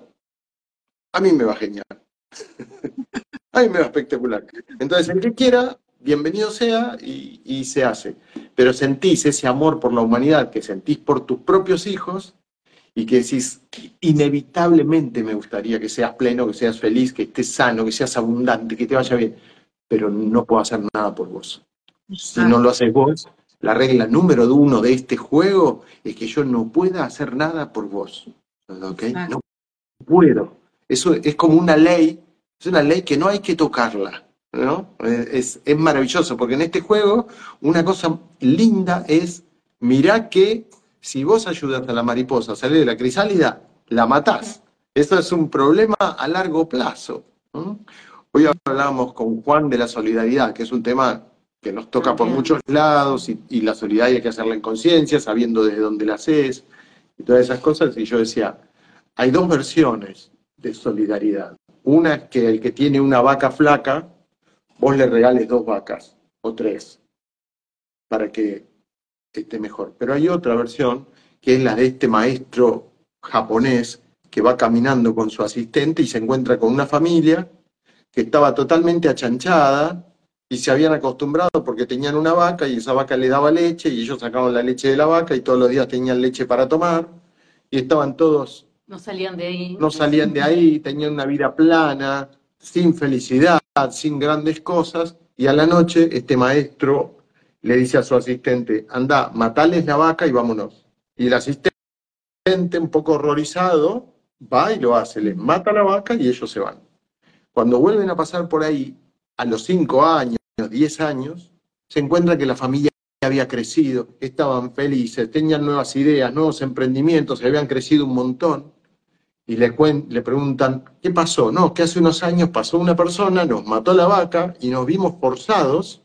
a mí me va genial. <laughs> a mí me va espectacular. Entonces, el que quiera, bienvenido sea y, y se hace. Pero sentís ese amor por la humanidad que sentís por tus propios hijos y que decís, inevitablemente me gustaría que seas pleno, que seas feliz, que estés sano, que seas abundante, que te vaya bien, pero no puedo hacer nada por vos. Si no lo haces vos, la regla número uno de este juego es que yo no pueda hacer nada por vos. ¿okay? No puedo. Eso es como una ley, es una ley que no hay que tocarla. ¿no? Es, es maravilloso, porque en este juego una cosa linda es, mirá que si vos ayudas a la mariposa a salir de la crisálida, la matás. Eso es un problema a largo plazo. Hoy hablábamos con Juan de la solidaridad, que es un tema que nos toca por muchos lados, y, la solidaridad hay que hacerla en conciencia, sabiendo desde dónde la haces, y todas esas cosas. Y yo decía, hay dos versiones de solidaridad. Una es que el que tiene una vaca flaca, vos le regales dos vacas o tres, para que esté mejor. Pero hay otra versión, que es la de este maestro japonés que va caminando con su asistente y se encuentra con una familia que estaba totalmente achanchada y se habían acostumbrado porque tenían una vaca y esa vaca le daba leche y ellos sacaban la leche de la vaca y todos los días tenían leche para tomar y estaban todos... No salían de ahí. No salían de ahí, tenían una vida plana, sin felicidad, sin grandes cosas y a la noche este maestro le dice a su asistente, anda, matales la vaca y vámonos. Y el asistente, un poco horrorizado, va y lo hace, les mata la vaca y ellos se van. Cuando vuelven a pasar por ahí, a los cinco años, diez años, se encuentra que la familia había crecido, estaban felices, tenían nuevas ideas, nuevos emprendimientos, se habían crecido un montón. Y le, le preguntan, ¿qué pasó? No, que hace unos años pasó una persona, nos mató la vaca y nos vimos forzados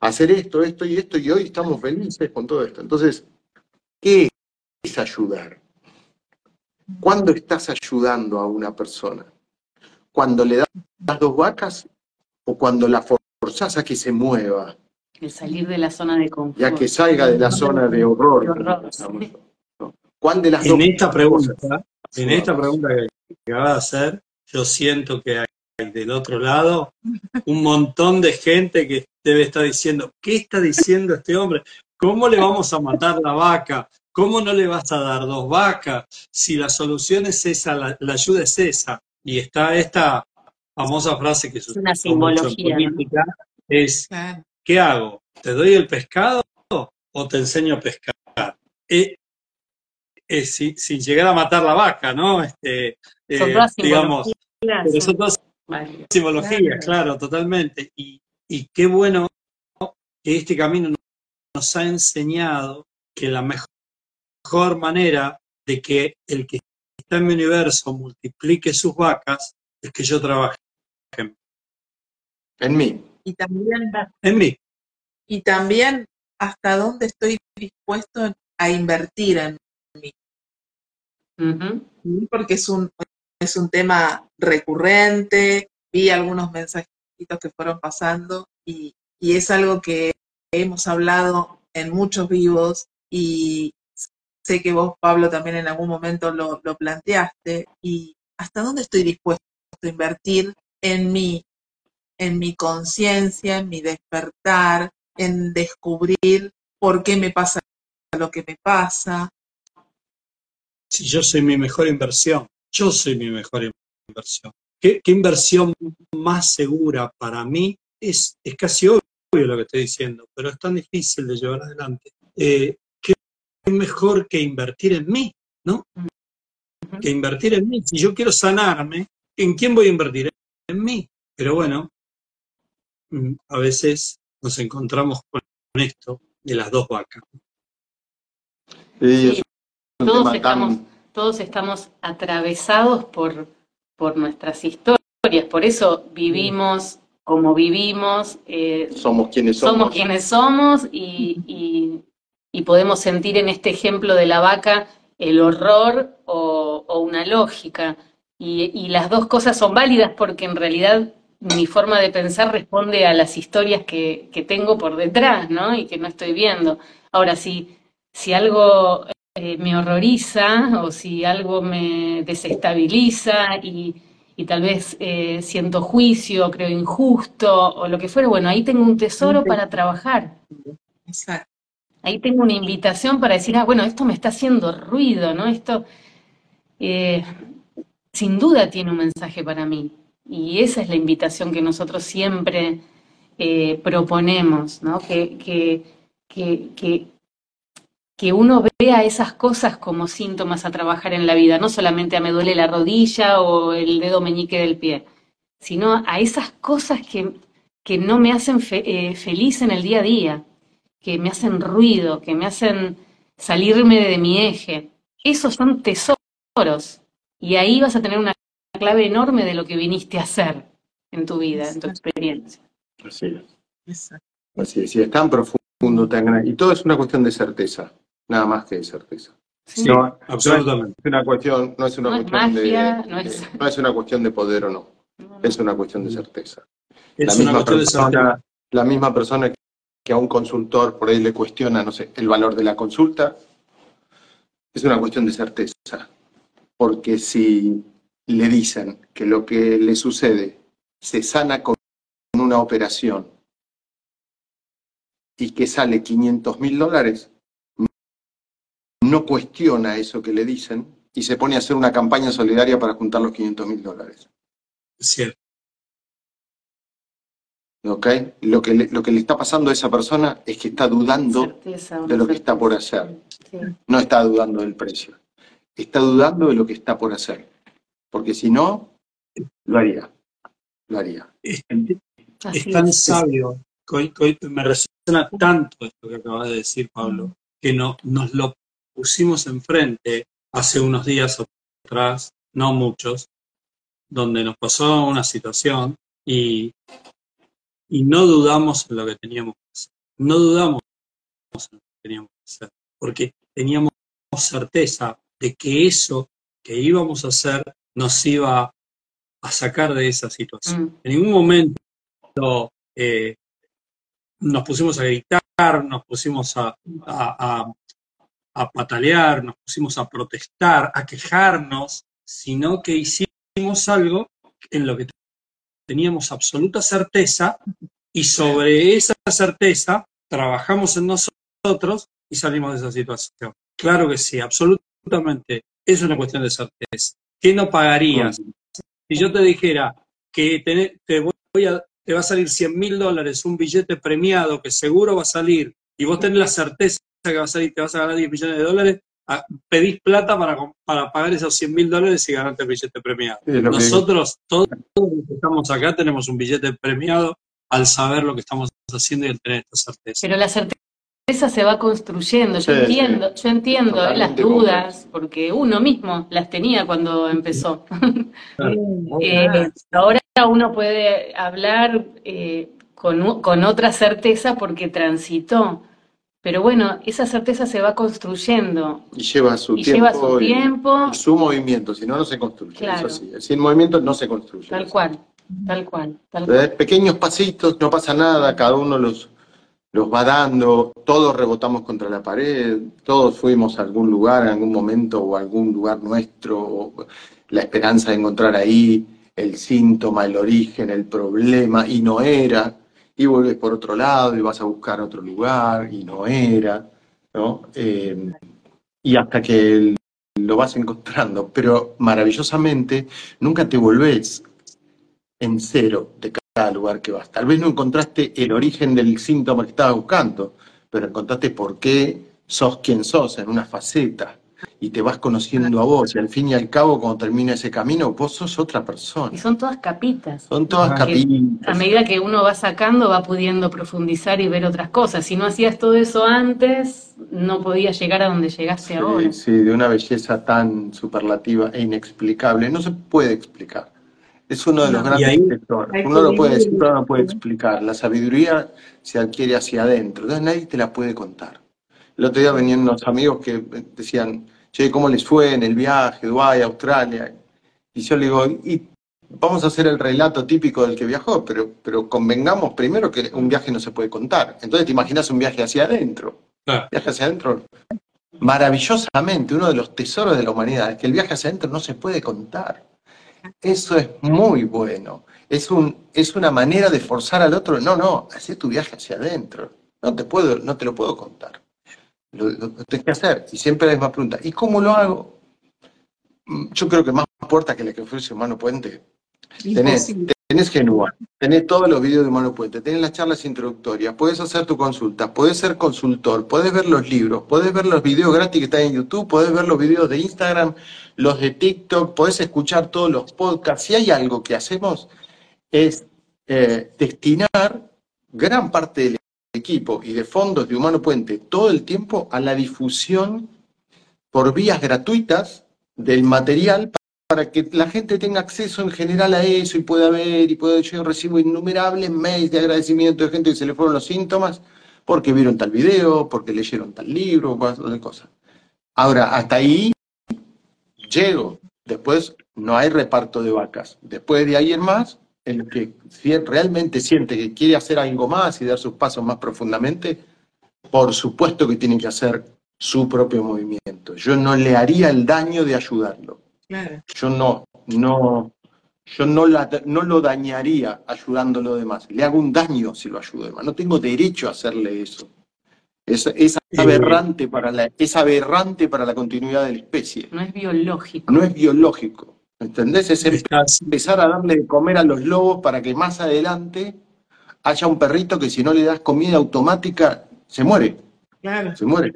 hacer esto, esto y esto, y hoy estamos felices con todo esto. Entonces, ¿qué es ayudar? ¿Cuándo estás ayudando a una persona? ¿Cuando le das dos vacas o cuando la forzas a que se mueva? El salir de la zona de confort. Ya que salga de la zona de horror. ¿Cuál de las en esta pregunta, en esta pregunta que, que va a hacer, yo siento que hay del otro lado un montón de gente que debe estar diciendo, ¿qué está diciendo este hombre? ¿Cómo le vamos a matar la vaca? ¿Cómo no le vas a dar dos vacas? Si la solución es esa, la, ayuda es esa. Y está esta famosa frase que es una simbología. Política, es, ¿qué hago? ¿Te doy el pescado o te enseño a pescar? Eh, eh, sin, llegar a matar la vaca, ¿no? Este, eh, digamos, simbología, claro, totalmente. Y, qué bueno que este camino nos ha enseñado que la mejor manera de que el que está en mi universo multiplique sus vacas es que yo trabaje En mí. Y también, en mí. y también hasta dónde estoy dispuesto a invertir en mí. Porque es un, es un tema recurrente, vi algunos mensajitos que fueron pasando y, y es algo que hemos hablado en muchos vivos y sé que vos, Pablo, también en algún momento lo, lo planteaste. Y hasta dónde estoy dispuesto a invertir en mí, en mi conciencia, en mi despertar, en descubrir por qué me pasa lo que me pasa, Si yo soy mi mejor inversión, yo soy mi mejor inversión. ¿Qué, qué inversión más segura para mí? Es, es casi obvio lo que estoy diciendo, pero es tan difícil de llevar adelante. Eh, ¿Qué es mejor que invertir en mí? ¿No? Que invertir en mí. Si yo quiero sanarme, ¿en quién voy a invertir? En mí. Pero bueno, mm, a veces nos encontramos con esto de las dos vacas. Sí, todos tan- estamos, todos estamos atravesados por, por nuestras historias, por eso vivimos como vivimos, eh, somos quienes somos. somos quienes somos y, y- y podemos sentir en este ejemplo de la vaca el horror o, o una lógica. Y, y las dos cosas son válidas porque en realidad mi forma de pensar responde a las historias que, que tengo por detrás, ¿no? Y que no estoy viendo. Ahora, si, si algo eh, me horroriza o si algo me desestabiliza y, y tal vez eh, siento juicio, creo injusto o lo que fuera, bueno, ahí tengo un tesoro para trabajar. Exacto. Ahí tengo una invitación para decir, ah, bueno, esto me está haciendo ruido, ¿no? Esto eh, sin duda tiene un mensaje para mí. Y esa es la invitación que nosotros siempre eh, proponemos, ¿no? Que, que, que, que, que uno vea esas cosas como síntomas a trabajar en la vida, no solamente a me duele la rodilla o el dedo meñique del pie, sino a esas cosas que, que no me hacen fe- eh, feliz en el día a día que me hacen ruido, que me hacen salirme de mi eje. Esos son tesoros. Y ahí vas a tener una clave enorme de lo que viniste a hacer en tu vida, en tu experiencia. Así es. Exacto. Así es. Y es tan profundo, tan grande. Y todo es una cuestión de certeza. Nada más que de certeza. Sí. No, Absolutamente. es una cuestión, no es una No es cuestión magia, de, no es- de- no es una cuestión de poder o no. Es una cuestión de certeza. Es la una misma cuestión de persona, certeza. la misma persona que a un consultor por ahí le cuestiona, no sé, el valor de la consulta, es una cuestión de certeza. Porque si le dicen que lo que le sucede se sana con una operación y que sale 500 mil dólares, no cuestiona eso que le dicen y se pone a hacer una campaña solidaria para juntar los 500 mil dólares. Es cierto. ¿ok? Lo que, le, lo que le está pasando a esa persona es que está dudando Certeza, de lo que está por hacer. Sí. No está dudando del precio. Está dudando de lo que está por hacer. Porque si no, lo haría. Lo haría. Es, tan es. sabio. Me resuena tanto esto que acabas de decir, Pablo, que no, nos lo pusimos enfrente hace unos días atrás, no muchos, donde nos pasó una situación y, y no dudamos en lo que teníamos que hacer. No dudamos en lo que teníamos que hacer, porque teníamos certeza de que eso que íbamos a hacer nos iba a sacar de esa situación. Mm. En ningún momento eh, nos pusimos a gritar, nos pusimos a, a- a- a patalear, nos pusimos a protestar, a quejarnos, sino que hicimos algo en lo que teníamos absoluta certeza y sobre esa certeza trabajamos en nosotros y salimos de esa situación. Claro que sí, absolutamente. Es una cuestión de certeza. ¿Qué no pagarías? Si yo te dijera que te, te voy a, te va a salir 100 mil dólares, un billete premiado que seguro va a salir, y vos tenés la certeza que va a te vas a ganar 10 millones de dólares, a- pedís plata para, para pagar esos 100 mil dólares y ganarte el billete premiado. Que- Nosotros, todos los que estamos acá, tenemos un billete premiado al saber lo que estamos haciendo y al tener esta certeza. Pero la certeza se va construyendo. Yo Sí, entiendo, yo entiendo las dudas, porque uno mismo las tenía cuando empezó. <laughs> Eh, ahora uno puede hablar eh, con, con otra certeza porque transitó. Pero bueno, esa certeza se va construyendo Y lleva su y tiempo. lleva su tiempo, y su movimiento, si no, no se construye. Claro. Eso sí. Sin movimiento no se construye. tal cual, tal cual, tal cual. Entonces, pequeños pasitos, no pasa nada, cada uno los, los va dando, todos rebotamos contra la pared, todos fuimos a algún lugar en algún momento o a algún lugar nuestro, o la esperanza de encontrar ahí el síntoma, el origen, el problema, y no era, y vuelves por otro lado y vas a buscar otro lugar, y no era, ¿no? Eh, y hasta que lo vas encontrando, pero maravillosamente nunca te volvés en cero de cada lugar que vas. Tal vez no encontraste el origen del síntoma que estabas buscando, pero encontraste por qué sos quien sos en una faceta y te vas conociendo a vos y al fin y al cabo cuando termina ese camino vos sos otra Y persona. son todas capitas. Son todas Ajá. A capitas. medida que uno va sacando, va pudiendo profundizar y ver otras cosas. Si no hacías todo eso antes, no podías llegar a donde llegaste ahora. Sí, sí, de una belleza tan superlativa e inexplicable. No se puede explicar. Es uno de los No, grandes y hay Uno lo puede decir, pero no puede explicar. La sabiduría se adquiere hacia adentro. Entonces nadie te la puede contar. El otro día venían unos amigos que decían, che, ¿cómo les fue en el viaje, Dubái, Australia? Y yo le digo, y vamos a hacer el relato típico del que viajó, pero, pero convengamos primero que un viaje no se puede contar. Entonces te imaginas un viaje hacia adentro. Viaje hacia adentro maravillosamente, uno de los tesoros de la humanidad, es que el viaje hacia adentro no se puede contar. Eso es muy bueno. Es, un, es una manera de forzar al otro. No, no, haz tu viaje hacia adentro. No te, puedo, no te lo puedo contar. Lo, lo- lo tienes que hacer. Y siempre la misma pregunta. ¿Y cómo lo hago? Mm, Yo creo que más puerta que la que ofrece Humano Puente. Tenés, tenés Genua, tenés todos los videos de Humano Puente, tenés las charlas introductorias, puedes hacer tu consulta, puedes ser consultor, puedes ver los libros, puedes ver los videos gratis que están en YouTube, puedes ver los videos de Instagram, los de TikTok, puedes escuchar todos los podcasts. Si hay algo que hacemos es eh, destinar gran parte del equipo y de fondos de Humano Puente todo el tiempo a la difusión por vías gratuitas del material para que la gente tenga acceso en general a eso y pueda ver y pueda yo recibo innumerables mails de agradecimiento de gente que se le fueron los síntomas porque vieron tal video, porque leyeron tal libro, de cosas. Ahora, hasta ahí llego. Después no hay reparto de vacas. Después de ahí en más, el que realmente siente que quiere hacer algo más y dar sus pasos más profundamente, por supuesto que tiene que hacer su propio movimiento. Yo no le haría el daño de ayudarlo. Claro. Yo no, no, yo no, la- no lo dañaría ayudando a los demás. Le hago un daño si lo ayudo a demás. No tengo derecho a hacerle eso. Es, es aberrante para la, es aberrante para la continuidad de la especie. No es biológico. No es biológico. ¿Entendés? Es Estás- empezar a darle de comer a los lobos para que más adelante haya un perrito que si no le das comida automática, se muere. Claro. Se muere.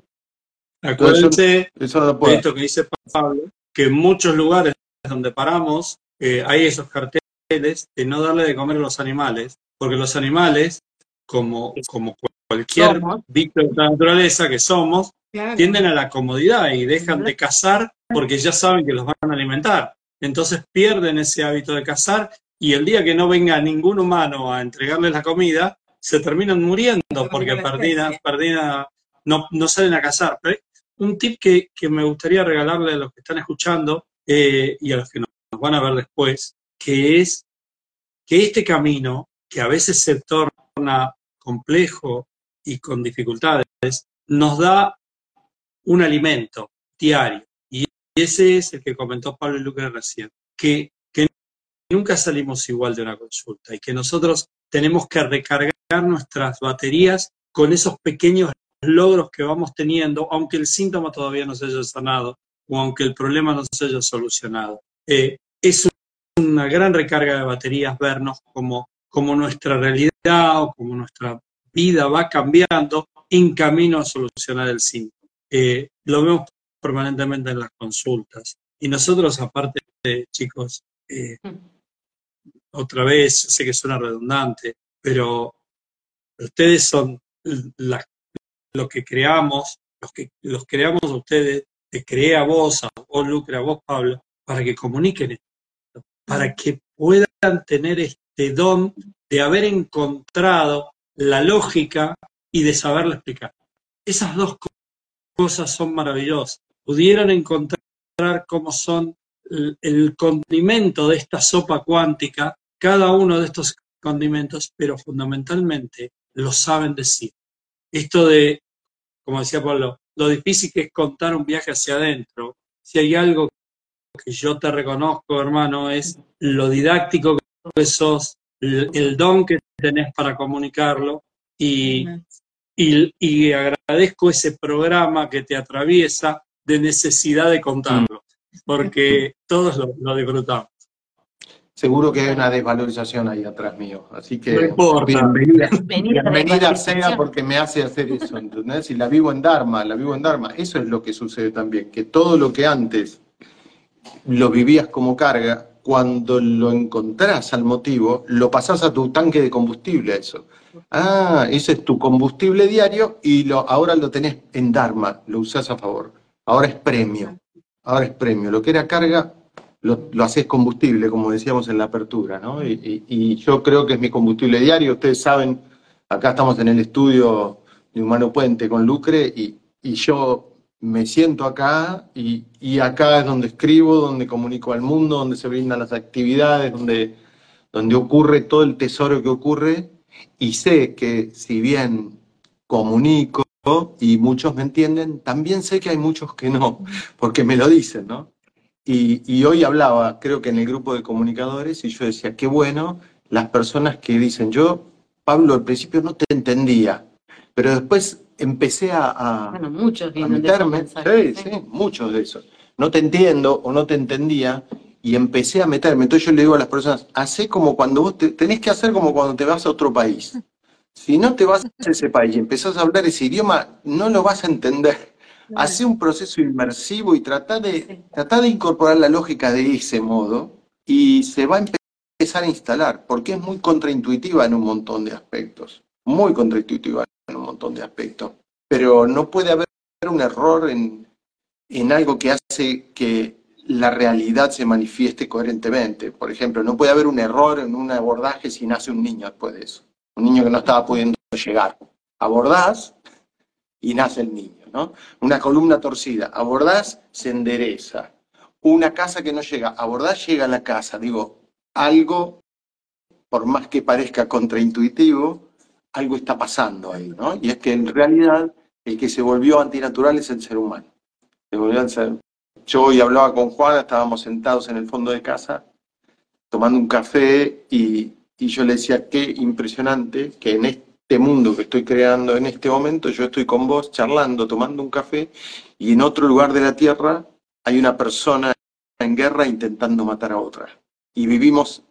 acuérdense Eso no lo de esto que dice Pablo, que en muchos lugares donde paramos eh, hay esos carteles de no darle de comer a los animales, porque los animales, como, como cualquier bicho de la naturaleza que somos, Claro. tienden a la comodidad y dejan de cazar porque ya saben que los van a alimentar. Entonces pierden ese hábito de cazar y el día que no venga ningún humano a entregarles la comida, se terminan muriendo porque termina la perdida, especie. perdida, no, no salen a cazar. Pero un tip que, que me gustaría regalarle a los que están escuchando eh, y a los que nos, nos van a ver después, que es que este camino, que a veces se torna complejo y con dificultades, nos da un alimento diario. Y ese es el que comentó Pablo Lucas recién, que, nunca salimos igual de una consulta y que nosotros tenemos que recargar nuestras baterías con esos pequeños logros que vamos teniendo, aunque el síntoma todavía no se haya sanado o aunque el problema no se haya solucionado. Eh, es una gran recarga de baterías vernos como, como nuestra realidad o como nuestra vida va cambiando en camino a solucionar el síntoma. Eh, lo vemos permanentemente en las consultas. Y nosotros, aparte de chicos, eh, otra vez, sé que suena redundante, pero ustedes son las, lo que creamos, los que los creamos a ustedes, te creé a vos, a vos Lucre, a vos Pablo, para que comuniquen esto, para que puedan tener este don de haber encontrado la lógica y de saberla explicar. Esas dos cosas son maravillosas. Pudieron encontrar cómo son el condimento de esta sopa cuántica, cada uno de estos condimentos, pero fundamentalmente lo saben decir. Esto de, como decía Pablo, lo difícil que es contar un viaje hacia adentro. Si hay algo que yo te reconozco, hermano, es lo didáctico que sos, el, don que tenés para comunicarlo y, y, agradezco ese programa que te atraviesa de necesidad de contarlo, porque todos lo, lo disfrutamos. Seguro que hay una desvalorización ahí atrás mío. Así que bienvenida, bienvenida sea porque me hace hacer eso, ¿entendés? Y la vivo en Dharma, la vivo en Dharma. Eso es lo que sucede también, que todo lo que antes lo vivías como carga, cuando lo encontrás al motivo, lo pasás a tu tanque de combustible, eso. Ah, ese es tu combustible diario y lo, ahora lo tenés en Dharma, lo usás a favor. Ahora es premio. Ahora es premio. Lo que era carga, lo, lo haces combustible, como decíamos en la apertura, ¿no? Y, yo creo que es mi combustible diario. Ustedes saben, acá estamos en el estudio de Humano Puente con Lucre y, yo me siento acá y, y, acá es donde escribo, donde comunico al mundo, donde se brindan las actividades, donde, donde ocurre todo el tesoro que ocurre y sé que si bien comunico y muchos me entienden, también sé que hay muchos que no, porque me lo dicen, ¿no? Y, hoy hablaba, creo que en el grupo de comunicadores, y yo decía, qué bueno las personas que dicen, yo, Pablo, al principio no te entendía, pero después empecé a, bueno, muchos a meterme, sí, sí, muchos de esos. No te entiendo o no te entendía, y empecé a meterme. Entonces yo le digo a las personas, hacé como cuando vos tenés que hacer como cuando te vas a otro país. Si no te vas a ese país y empezás a hablar ese idioma, no lo vas a entender. Hace un proceso inmersivo y trata de, de incorporar la lógica de ese modo y se va a empezar a instalar, porque es muy contraintuitiva en un montón de aspectos, muy contraintuitiva en un montón de aspectos. Pero no puede haber un error en, en algo que hace que la realidad se manifieste coherentemente. Por ejemplo, no puede haber un error en un abordaje si nace un niño después de eso. Un niño que no estaba pudiendo llegar. Abordás y nace el niño. Una columna torcida, abordás, se endereza. Una casa que no llega, abordás, llega a la casa. Digo, algo, por más que parezca contraintuitivo, algo está pasando ahí, ¿no? Y es que en realidad el que se volvió antinatural es el ser humano. Yo hoy hablaba con Juana, estábamos sentados en el fondo de casa, tomando un café, y, y yo le decía, qué impresionante que en este mundo que estoy creando en este momento, yo estoy con vos charlando, tomando un café, y en otro lugar de la Tierra hay una persona en guerra intentando matar a otra. Y vivimos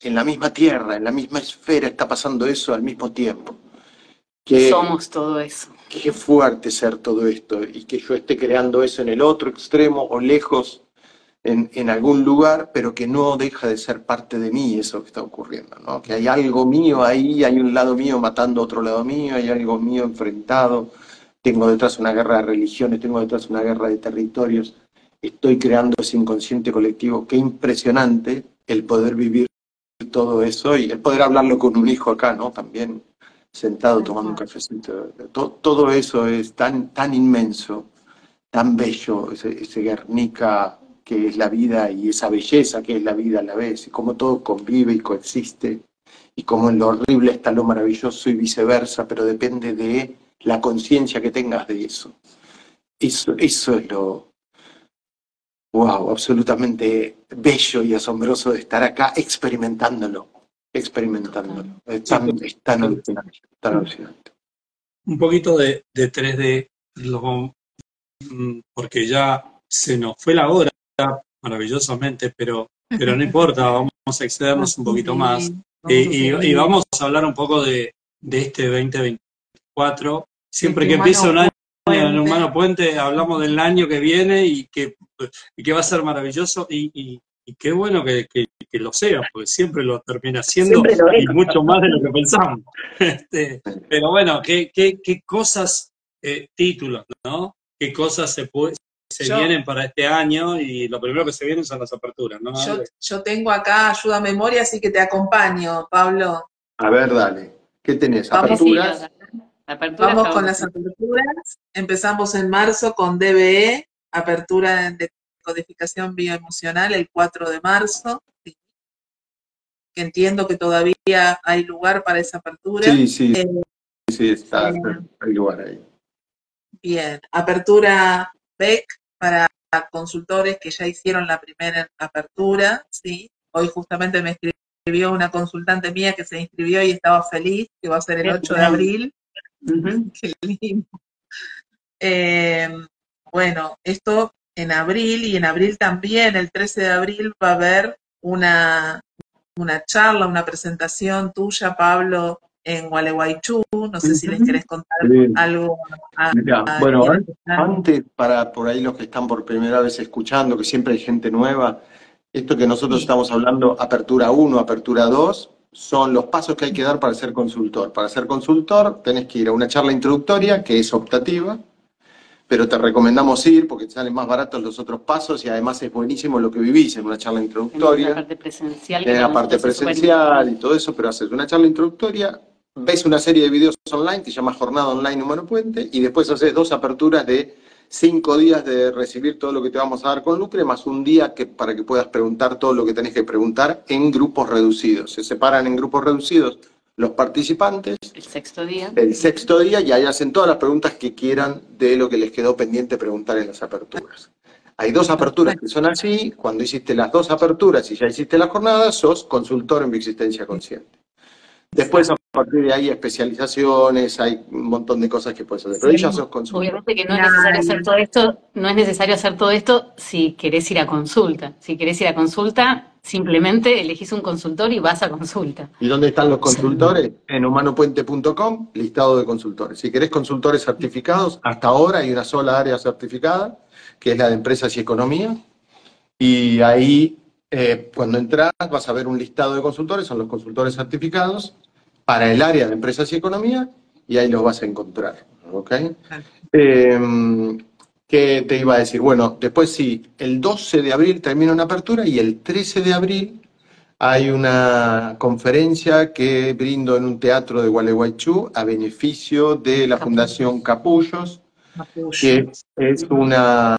en la misma Tierra, en la misma esfera, está pasando eso al mismo tiempo. Que, Somos todo eso. Qué fuerte ser todo esto y que yo esté creando eso en el otro extremo o lejos en, algún lugar, pero que no deja de ser parte de mí eso que está ocurriendo, ¿no? Que hay algo mío ahí, hay un lado mío matando a otro lado mío, hay algo mío enfrentado, tengo detrás una guerra de religiones, tengo detrás una guerra de territorios, estoy creando ese inconsciente colectivo, qué impresionante el poder vivir todo eso y el poder hablarlo con un hijo acá, ¿no? También sentado tomando un cafecito. Todo, todo eso es tan, tan inmenso, tan bello, ese, ese Guernica que es la vida y esa belleza que es la vida a la vez, y cómo todo convive y coexiste, y cómo en lo horrible está lo maravilloso y viceversa, pero depende de la conciencia que tengas de eso. Eso, eso es lo, wow, absolutamente bello y asombroso de estar acá experimentándolo, experimentándolo. Es tan, alucinante, Un poquito de, de 3D, mm, porque ya se nos fue la hora maravillosamente, pero, <laughs> pero no importa, vamos a excedernos un poquito más. Y, vamos a hablar un poco de, de este 2024. Siempre que empieza un año en Humano Puente, hablamos del año que viene y que, y que va a ser maravilloso. Y, y qué bueno que, que, lo sea, porque siempre lo termina siendo y mucho más de lo que pensamos. <laughs> Este, pero bueno, ¿qué, qué, qué cosas eh, títulos, ¿no? ¿Qué cosas se, se vienen para este año? Y lo primero que se vienen son las aperturas, ¿no? Yo, tengo acá ayuda a memoria, así que te acompaño, Pablo. A ver, dale. ¿Qué tenés? ¿Aperturas? Vamos con las aperturas. Empezamos en marzo con DBE, apertura de codificación bioemocional el 4 de marzo. Que entiendo que todavía hay lugar para esa apertura. Sí, sí. Eh, sí, está, eh, hay lugar ahí. Bien, apertura Para consultores que ya hicieron la primera apertura, ¿sí? Hoy justamente me escribió una consultante mía que se inscribió y estaba feliz, que va a ser el 8 de abril. <laughs> Qué lindo. Eh, bueno, esto en abril y en abril también, el 13 de abril, va a haber una, una charla, una presentación tuya, Pablo, en Gualeguaychú. No sé si les querés contar algo. bueno, antes, para por ahí los que están por primera vez escuchando, que siempre hay gente nueva, esto que nosotros estamos hablando, apertura 1, apertura 2, son los pasos que hay que dar para ser consultor. Para ser consultor tenés que ir a una charla introductoria que es optativa, pero te recomendamos ir porque te salen más baratos los otros pasos y además es buenísimo lo que vivís en una charla introductoria. la parte presencial. En la parte presencial y todo eso, pero haces una charla introductoria, ves una serie de videos online que se llama Jornada Online Humano Puente y después haces dos aperturas de cinco días de recibir todo lo que te vamos a dar con Lucre, más un día que, para que puedas preguntar todo lo que tenés que preguntar en grupos reducidos. Se separan en grupos reducidos los participantes. El sexto día. El sexto día y ahí hacen todas las preguntas que quieran de lo que les quedó pendiente preguntar en las aperturas. Hay dos aperturas que son así. Cuando hiciste las dos aperturas y ya hiciste la jornada, sos consultor en bioexistencia consciente. Después, partir de ahí, especializaciones, hay un montón de cosas que puedes hacer. Pero ya sos consultor. Obviamente que no es necesario hacer todo esto, no es necesario hacer todo esto si querés ir a consulta. Si querés ir a consulta, simplemente elegís un consultor y vas a consulta. ¿Y dónde están los consultores? En humanopuente.com, listado de consultores. Si querés consultores certificados, hasta ahora hay una sola área certificada, que es la de empresas y economía. Y ahí eh, cuando entras vas a ver un listado de consultores, son los consultores certificados para el área de empresas y economía y ahí los vas a encontrar. ¿ok? Em, ¿Qué te iba a decir? Bueno, después sí, el 12 de abril termina una apertura y el 13 de abril hay una conferencia que brindo en un teatro de Gualeguaychú a beneficio de la Fundación Capullos, que es una,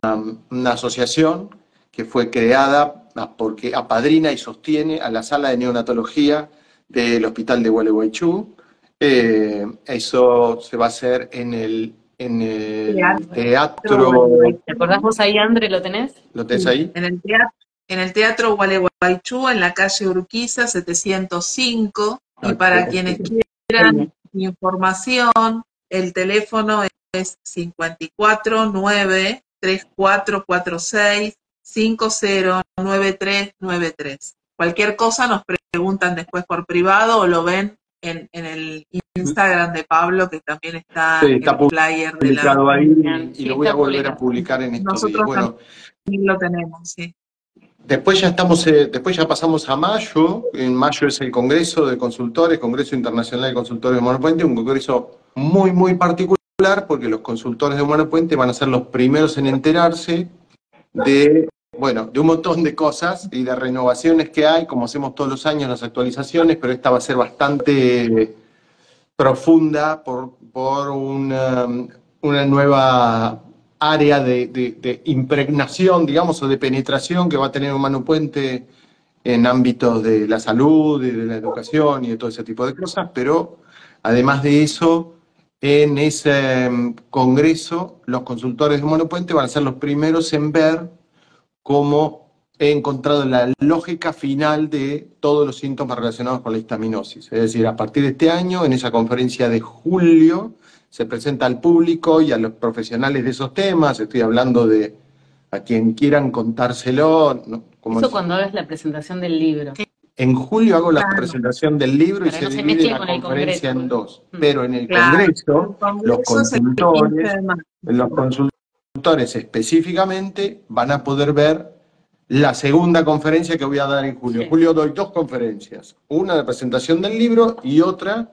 una asociación que fue creada porque apadrina y sostiene a la sala de neonatología del Hospital de Gualeguaychú. Eh, eso se va a hacer en el, en el teatro. ¿Te acordás vos ahí, André? ¿Lo tenés? ¿Lo tenés ahí? En el teatro, en el teatro Gualeguaychú, en la calle Urquiza 705. y para quienes quieran información, el teléfono es 549 3446 509393. Cualquier cosa nos preguntan después por privado o lo ven en, el Instagram de Pablo, que también está, en el flyer de la... Ahí, y lo voy a volver a publicar en estos Nosotros Bueno, lo tenemos, sí. Después ya estamos, eh, después ya pasamos a mayo. En mayo es el Congreso de Consultores, Congreso Internacional de Consultores de Humano Puente, un congreso muy, muy particular porque los consultores de Humano Puente van a ser los primeros en enterarse de bueno, de un montón de cosas y de renovaciones que hay, como hacemos todos los años las actualizaciones, pero esta va a ser bastante profunda por, una, nueva área de, impregnación, digamos, o de penetración que va a tener Humano Puente en ámbitos de la salud, y de la educación y de todo ese tipo de cosas, pero además de eso, en ese mm, congreso, los consultores de Humano Puente van a ser los primeros en ver cómo he encontrado la lógica final de todos los síntomas relacionados con la histaminosis. Es decir, a partir de este año, en esa conferencia de julio, se presenta al público y a los profesionales de esos temas, estoy hablando de a quien quieran contárselo. Eso cuando hagas la presentación del libro. En julio hago la presentación del libro y se, divide la conferencia en dos. Mm. Pero en el Congreso, los consultores, los consultores específicamente van a poder ver la segunda conferencia que voy a dar en julio. En julio doy dos conferencias, una de presentación del libro y otra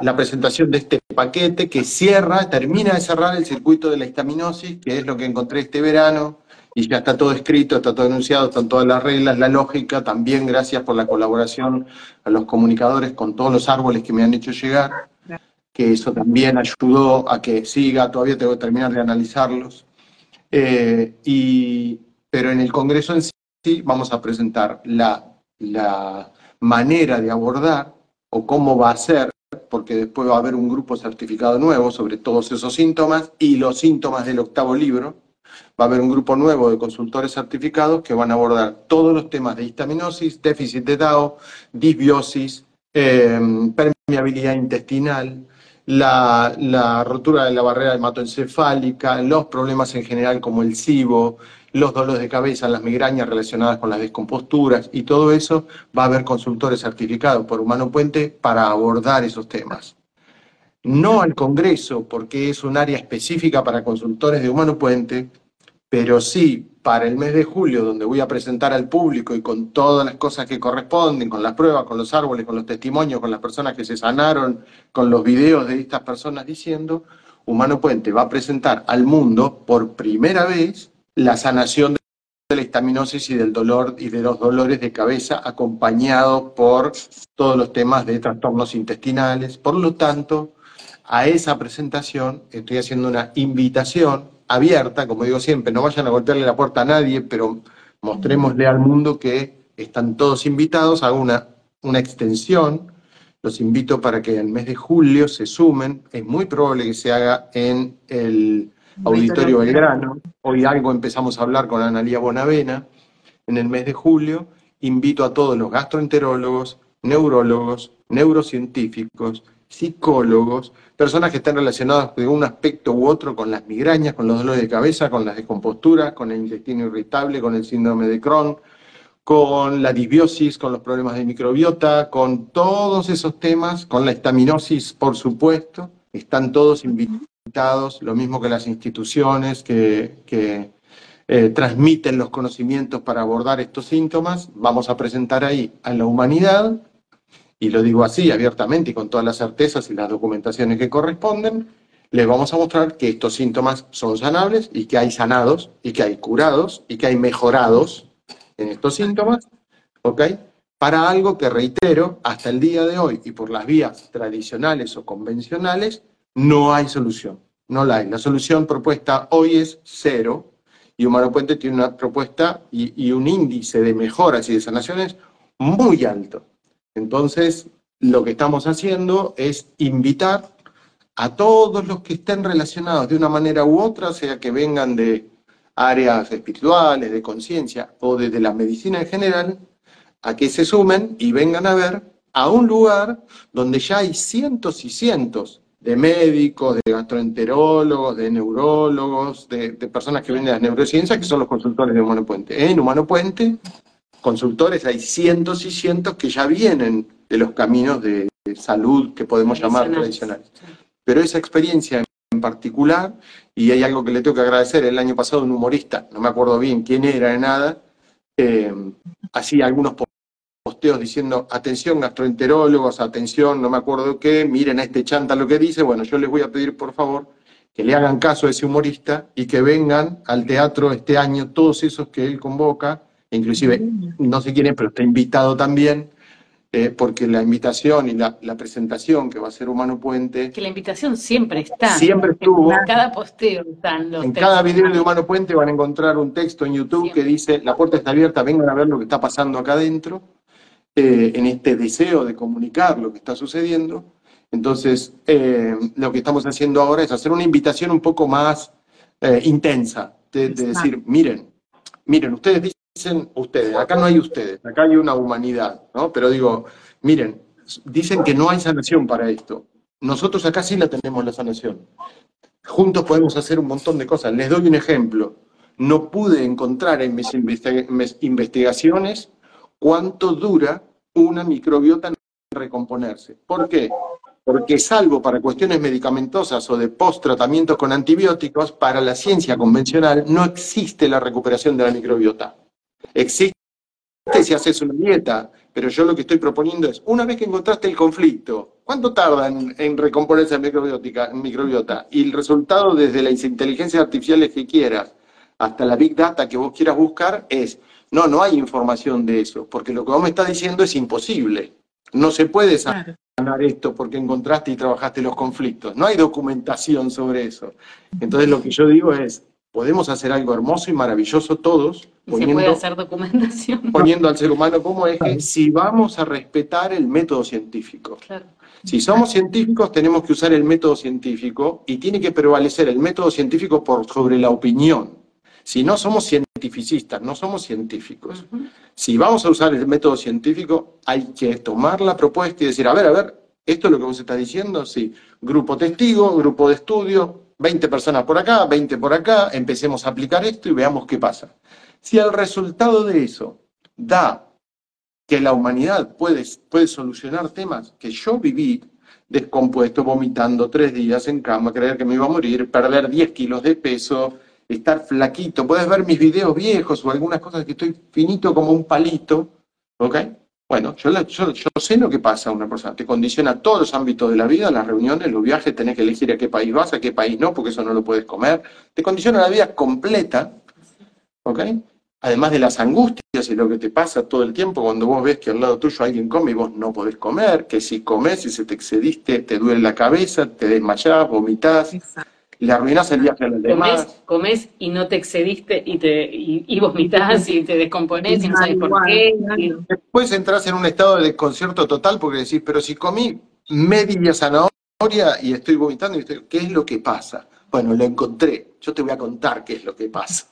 la presentación de este paquete que cierra, termina de cerrar el circuito de la histaminosis, que es lo que encontré este verano, y ya está todo escrito, está todo anunciado, están todas las reglas, la lógica, también gracias por la colaboración a los comunicadores con todos los árboles que me han hecho llegar, que eso también ayudó a que siga, todavía tengo que terminar de analizarlos. Eh, y, pero en el Congreso en sí vamos a presentar la, la manera de abordar o cómo va a ser, porque después va a haber un grupo certificado nuevo sobre todos esos síntomas y los síntomas del octavo libro. Va a haber un grupo nuevo de consultores certificados que van a abordar todos los temas de histaminosis, déficit de DAO, disbiosis, eh, permeabilidad intestinal, la, rotura de la barrera hematoencefálica, los problemas en general como el SIBO, los dolores de cabeza, las migrañas relacionadas con las descomposturas y todo eso, va a haber consultores certificados por Humano Puente para abordar esos temas. No al Congreso, porque es un área específica para consultores de Humano Puente, pero sí para el mes de julio, donde voy a presentar al público y con todas las cosas que corresponden, con las pruebas, con los árboles, con los testimonios, con las personas que se sanaron, con los videos de estas personas diciendo, Humano Puente va a presentar al mundo por primera vez la sanación de la histaminosis y del dolor y de los dolores de cabeza acompañado por todos los temas de trastornos intestinales. Por lo tanto, a esa presentación estoy haciendo una invitación abierta, como digo siempre, no vayan a golpearle la puerta a nadie, pero mostrémosle al mundo que están todos invitados, hago una, una extensión, los invito para que en el mes de julio se sumen, es muy probable que se haga en el Auditorio Belgrano. Hoy algo empezamos a hablar con Analía Bonavena en el mes de julio. Invito a todos los gastroenterólogos, neurólogos, neurocientíficos, psicólogos, personas que estén relacionadas de un aspecto u otro con las migrañas, con los dolores de cabeza, con las descomposturas, con el intestino irritable, con el síndrome de Crohn, con la disbiosis, con los problemas de microbiota, con todos esos temas, con la estaminosis, por supuesto, están todos invitados lo mismo que las instituciones que, eh, transmiten los conocimientos para abordar estos síntomas. Vamos a presentar ahí a la humanidad, y lo digo así abiertamente y con todas las certezas y las documentaciones que corresponden, les vamos a mostrar que estos síntomas son sanables y que hay sanados y que hay curados y que hay mejorados en estos síntomas, ¿ok? Para algo que reitero, hasta el día de hoy y por las vías tradicionales o convencionales, no hay solución, no la hay. La solución propuesta hoy es cero y Humano Puente tiene una propuesta y, un índice de mejoras y de sanaciones muy alto. Entonces, lo que estamos haciendo es invitar a todos los que estén relacionados de una manera u otra, sea que vengan de áreas espirituales, de conciencia o desde la medicina en general, a que se sumen y vengan a ver a un lugar donde ya hay cientos y cientos de médicos, de gastroenterólogos, de neurólogos, de, personas que vienen de las neurociencias, que son los consultores de Humano Puente. En Humano Puente, consultores hay cientos y cientos que ya vienen de los caminos de salud que podemos llamar tradicionales. Pero esa experiencia en particular, y hay algo que le tengo que agradecer, el año pasado un humorista, no me acuerdo bien quién era de nada, eh, hacía algunos posteos diciendo, atención gastroenterólogos, atención, no me acuerdo qué, miren a este chanta lo que dice, bueno, yo les voy a pedir por favor que le hagan caso a ese humorista y que vengan al teatro este año todos esos que él convoca, inclusive no sé quién es, pero está invitado también, eh, porque la invitación y la, presentación que va a ser Humano Puente... Que la invitación siempre está. Siempre estuvo. En cada posteo están En cada video de Humano Puente van a encontrar un texto en YouTube que dice, la puerta está abierta, vengan a ver lo que está pasando acá adentro. Eh, en este deseo de comunicar lo que está sucediendo. Entonces, eh, lo que estamos haciendo ahora es hacer una invitación un poco más eh, intensa, de, decir, miren, miren, ustedes dicen ustedes, acá no hay ustedes, acá hay una humanidad, ¿no? Pero digo, miren, dicen que no hay sanación para esto. Nosotros acá sí la tenemos la sanación. Juntos podemos hacer un montón de cosas. Les doy un ejemplo. No pude encontrar en mis investigaciones cuánto dura una microbiota en recomponerse. ¿Por qué? Porque salvo para cuestiones medicamentosas o de post-tratamientos con antibióticos, para la ciencia convencional no existe la recuperación de la microbiota. Existe si haces una dieta, pero yo lo que estoy proponiendo es, una vez que encontraste el conflicto, ¿Cuánto tarda en, recomponerse el microbiótica, microbiota? Y el resultado desde las inteligencias artificiales que quieras hasta la big data que vos quieras buscar es, no, no hay información de eso, porque lo que vos me estás diciendo es imposible. No se puede sanar esto porque encontraste y trabajaste los conflictos. No hay documentación sobre eso. Entonces lo que yo digo es, podemos hacer algo hermoso y maravilloso todos. Poniendo, se puede hacer documentación. <laughs> Poniendo al ser humano como eje, si vamos a respetar el método científico. Si somos científicos, tenemos que usar el método científico y tiene que prevalecer el método científico por sobre la opinión. Si no somos cientificistas, no somos científicos. Si vamos a usar el método científico, hay que tomar la propuesta y decir, a ver, a ver, esto es lo que vos estás diciendo, sí. Grupo testigo, grupo de estudio, 20 personas por acá, 20 por acá, empecemos a aplicar esto y veamos qué pasa. Si el resultado de eso da que la humanidad puede, puede solucionar temas que yo viví, descompuesto, vomitando tres días en cama, creer que me iba a morir, perder 10 kilos de peso, estar flaquito. Puedes ver mis videos viejos o algunas cosas que estoy finito como un palito, ¿ok? Bueno, yo, yo, sé lo que pasa a una persona. Te condiciona todos los ámbitos de la vida, las reuniones, los viajes, tenés que elegir a qué país vas, a qué país no, porque eso no lo puedes comer. Te condiciona la vida completa, ¿ok? Además de las angustias y lo que te pasa todo el tiempo cuando vos ves que al lado tuyo alguien come y vos no podés comer, que si comes y se te excediste, te duele la cabeza, te desmayás, vomitás. Exacto le arruinas el viaje a los demás. Comes y no te excediste y te y, vomitas y te descompones y no sabes por qué. Después entras en un estado de desconcierto total porque decís, pero si comí media zanahoria y estoy vomitando, y ¿qué es lo que pasa? Bueno, lo encontré. Yo te voy a contar qué es lo que pasa.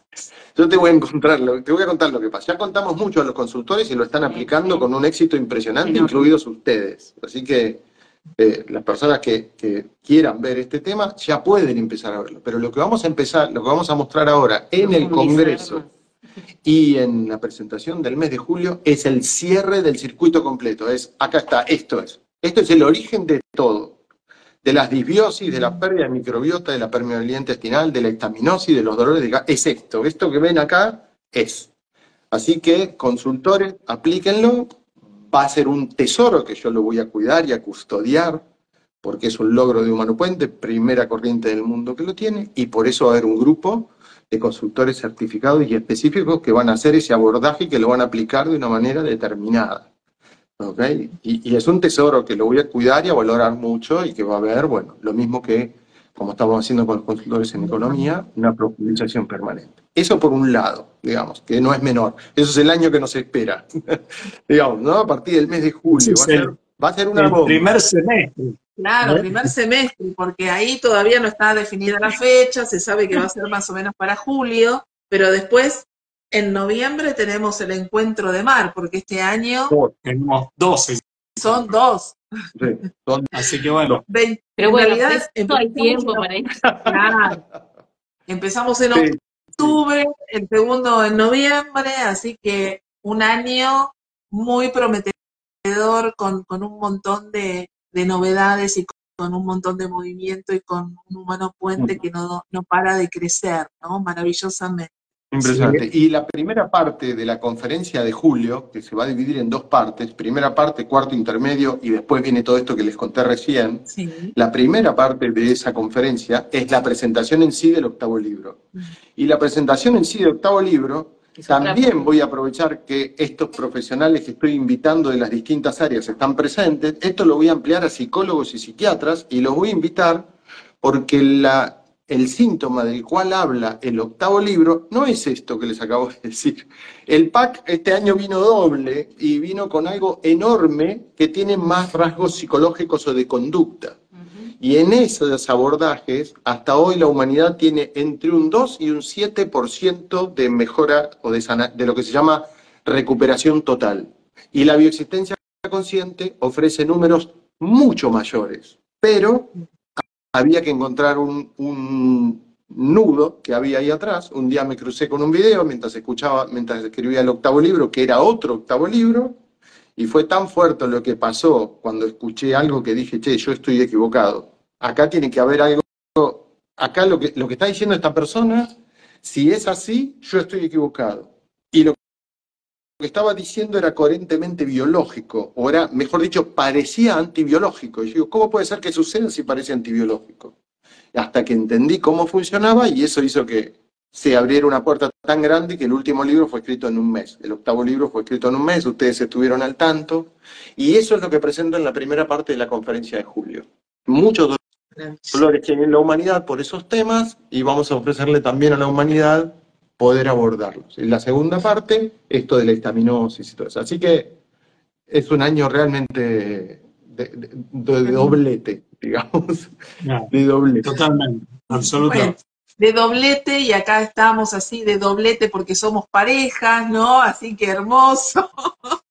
Yo te voy a encontrar, te voy a contar lo que pasa. Ya contamos mucho a los consultores y lo están aplicando con un éxito impresionante, incluidos ustedes. Así que eh, las personas que, quieran ver este tema ya pueden empezar a verlo. Pero lo que vamos a empezar, lo que vamos a mostrar ahora en el Congreso y en la presentación del mes de julio es el cierre del circuito completo. Es, acá está, esto es. Esto es el origen de todo. De las disbiosis, de la pérdida de microbiota, de la permeabilidad intestinal, de la estaminosis, de los dolores de gas. Es esto. Esto que ven acá es. Así que, consultores, aplíquenlo va a ser un tesoro que yo lo voy a cuidar y a custodiar, porque es un logro de Humano Puente, primera corriente del mundo que lo tiene, y por eso va a haber un grupo de consultores certificados y específicos que van a hacer ese abordaje y que lo van a aplicar de una manera determinada. ¿Okay? Y, y, es un tesoro que lo voy a cuidar y a valorar mucho y que va a haber, bueno, lo mismo que como estamos haciendo con los consultores en economía, una profundización permanente. Eso por un lado, digamos, que no es menor. Eso es el año que nos espera. <laughs> digamos, ¿no? A partir del mes de julio. va, a ser, una el primer semestre. Claro, el ¿Eh? primer semestre, porque ahí todavía no está definida la fecha, se sabe que va a ser más o menos para julio, pero después en noviembre tenemos el encuentro de mar, porque este año... tenemos 12 son dos. así que bueno. Pero bueno, no hay tiempo para ir. Empezamos en octubre, el segundo en noviembre, así que un año muy prometedor con, un montón de, novedades y con un montón de movimiento y con un humano puente que no, no para de crecer, ¿no? Maravillosamente. Impresionante. Y la primera parte de la conferencia de julio, que se va a dividir en dos partes, primera parte, cuarto intermedio, y después viene todo esto que les conté recién, la primera parte de esa conferencia es la presentación en sí del octavo libro. Mm. Y la presentación en sí del octavo libro, también voy a aprovechar que estos profesionales que estoy invitando de las distintas áreas están presentes, esto lo voy a ampliar a psicólogos y psiquiatras, y los voy a invitar porque la el síntoma del cual habla el octavo libro no es esto que les acabo de decir. El pack este año vino doble y vino con algo enorme que tiene más rasgos psicológicos o de conducta. Y en esos abordajes, hasta hoy la humanidad tiene entre un 2 y un 7% de mejora o de, de lo que se llama recuperación total. Y la bioexistencia consciente ofrece números mucho mayores, pero había que encontrar un, nudo que había ahí atrás. Un día me crucé con un video mientras escuchaba, mientras escribía el octavo libro, que era otro octavo libro, y fue tan fuerte lo que pasó cuando escuché algo que dije, che, yo estoy equivocado. Acá tiene que haber algo, acá lo que, lo que está diciendo esta persona, si es así, yo estoy equivocado. Y lo que estaba diciendo era coherentemente biológico, o era, mejor dicho, parecía antibiológico. Y yo digo, ¿cómo puede ser que suceda si parece antibiológico? Hasta que entendí cómo funcionaba y eso hizo que se abriera una puerta tan grande que el último libro fue escrito en un mes. El octavo libro fue escrito en un mes, ustedes estuvieron al tanto. Y eso es lo que presento en la primera parte de la conferencia de julio. Muchos dolores que tiene la humanidad por esos temas y vamos a ofrecerle también a la humanidad poder abordarlos. En la segunda parte, esto de la histaminosis y todo eso. Así que es un año realmente de, doblete, <laughs> digamos. de doblete. Totalmente, absolutamente. de doblete y acá estamos así de doblete porque somos parejas, ¿no? Así que hermoso. <laughs>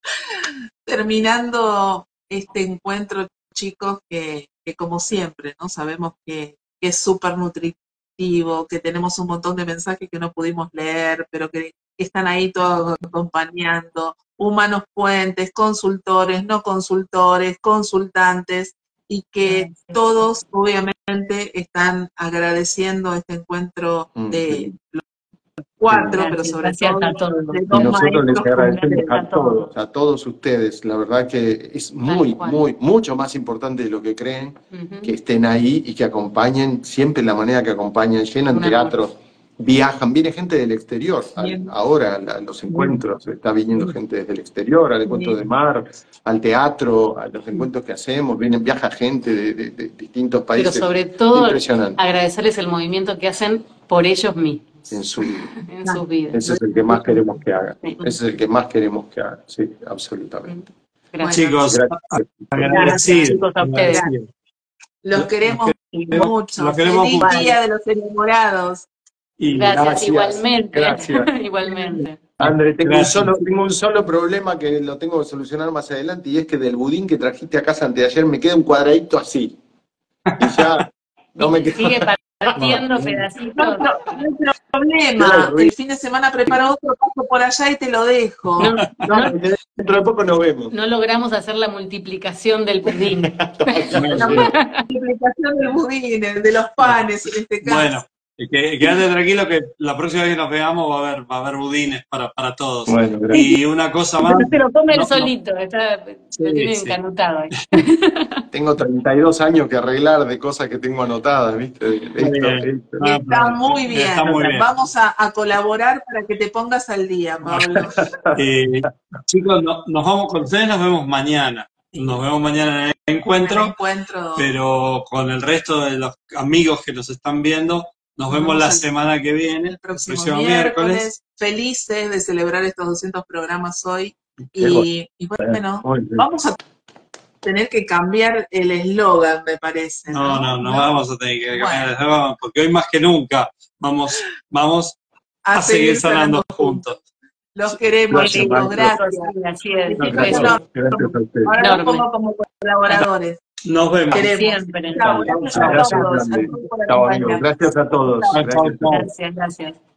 Terminando este encuentro, chicos, que, como siempre, ¿no? Sabemos que, que es súper nutritivo que tenemos un montón de mensajes que no pudimos leer, pero que están ahí todos acompañando, humanos puentes, consultores, no consultores, consultantes, y que todos obviamente están agradeciendo este encuentro mm, de cuatro, pero sobre todo a todos. y nosotros les agradecemos a todos, a todos ustedes. La verdad que es muy, muy, mucho más importante de lo que creen que estén ahí y que acompañen siempre la manera que acompañan, llenan teatros, viajan, viene gente del exterior. ahora a los encuentros. Está viniendo gente desde el exterior, al encuentro de mar, al teatro, a los encuentros que hacemos, vienen, viaja gente de, distintos países. Pero sobre todo agradecerles el movimiento que hacen por ellos mismos en su, <laughs> en vida. Ese es el que más queremos que haga. Ese es el que más queremos que haga, sí, absolutamente. Gracias. Chicos, agradecidos. a ustedes. Los queremos mucho. Los queremos Feliz mucho. día de los enamorados. gracias, igualmente. Gracias. <laughs> igualmente. André, tengo un, solo, tengo un solo problema que lo tengo que solucionar más adelante y es que del budín que trajiste a casa antes de ayer me queda un cuadradito así. Y ya <laughs> no me queda partiendo pedacitos. No, no, no, problema. El fin de semana preparo otro paso por allá y te lo dejo. No, <laughs> dentro de poco nos vemos. No logramos hacer la multiplicación del budín. <laughs> la multiplicación del budín, de los panes en este caso. Bueno. Que, quédate tranquilo que la próxima vez que nos veamos va a haber, va a haber budines para, para todos. Bueno, y una cosa más. Se lo come él solito, está, lo tiene encanutado ahí. <laughs> Tengo 32 años que arreglar de cosas que tengo anotadas, ¿viste? está, muy bien. está muy bien. Vamos a, a, colaborar para que te pongas al día, Pablo. <laughs> Eh, chicos, nos vamos con ustedes, nos vemos mañana. Nos vemos mañana en el encuentro, el encuentro, pero con el resto de los amigos que nos están viendo, nos vemos la semana que viene, el próximo, miércoles. Felices de celebrar estos 200 programas hoy. Y, bueno, vamos a tener que cambiar el eslogan, me parece. No, no, no, vamos a tener que cambiar el eslogan, porque hoy más que nunca vamos, vamos a, seguir sanando juntos. Los queremos. Gracias. gracias. Ahora los pongo como colaboradores. Nos vemos. Siempre. Gracias a todos. Gracias a todos. Gracias, gracias.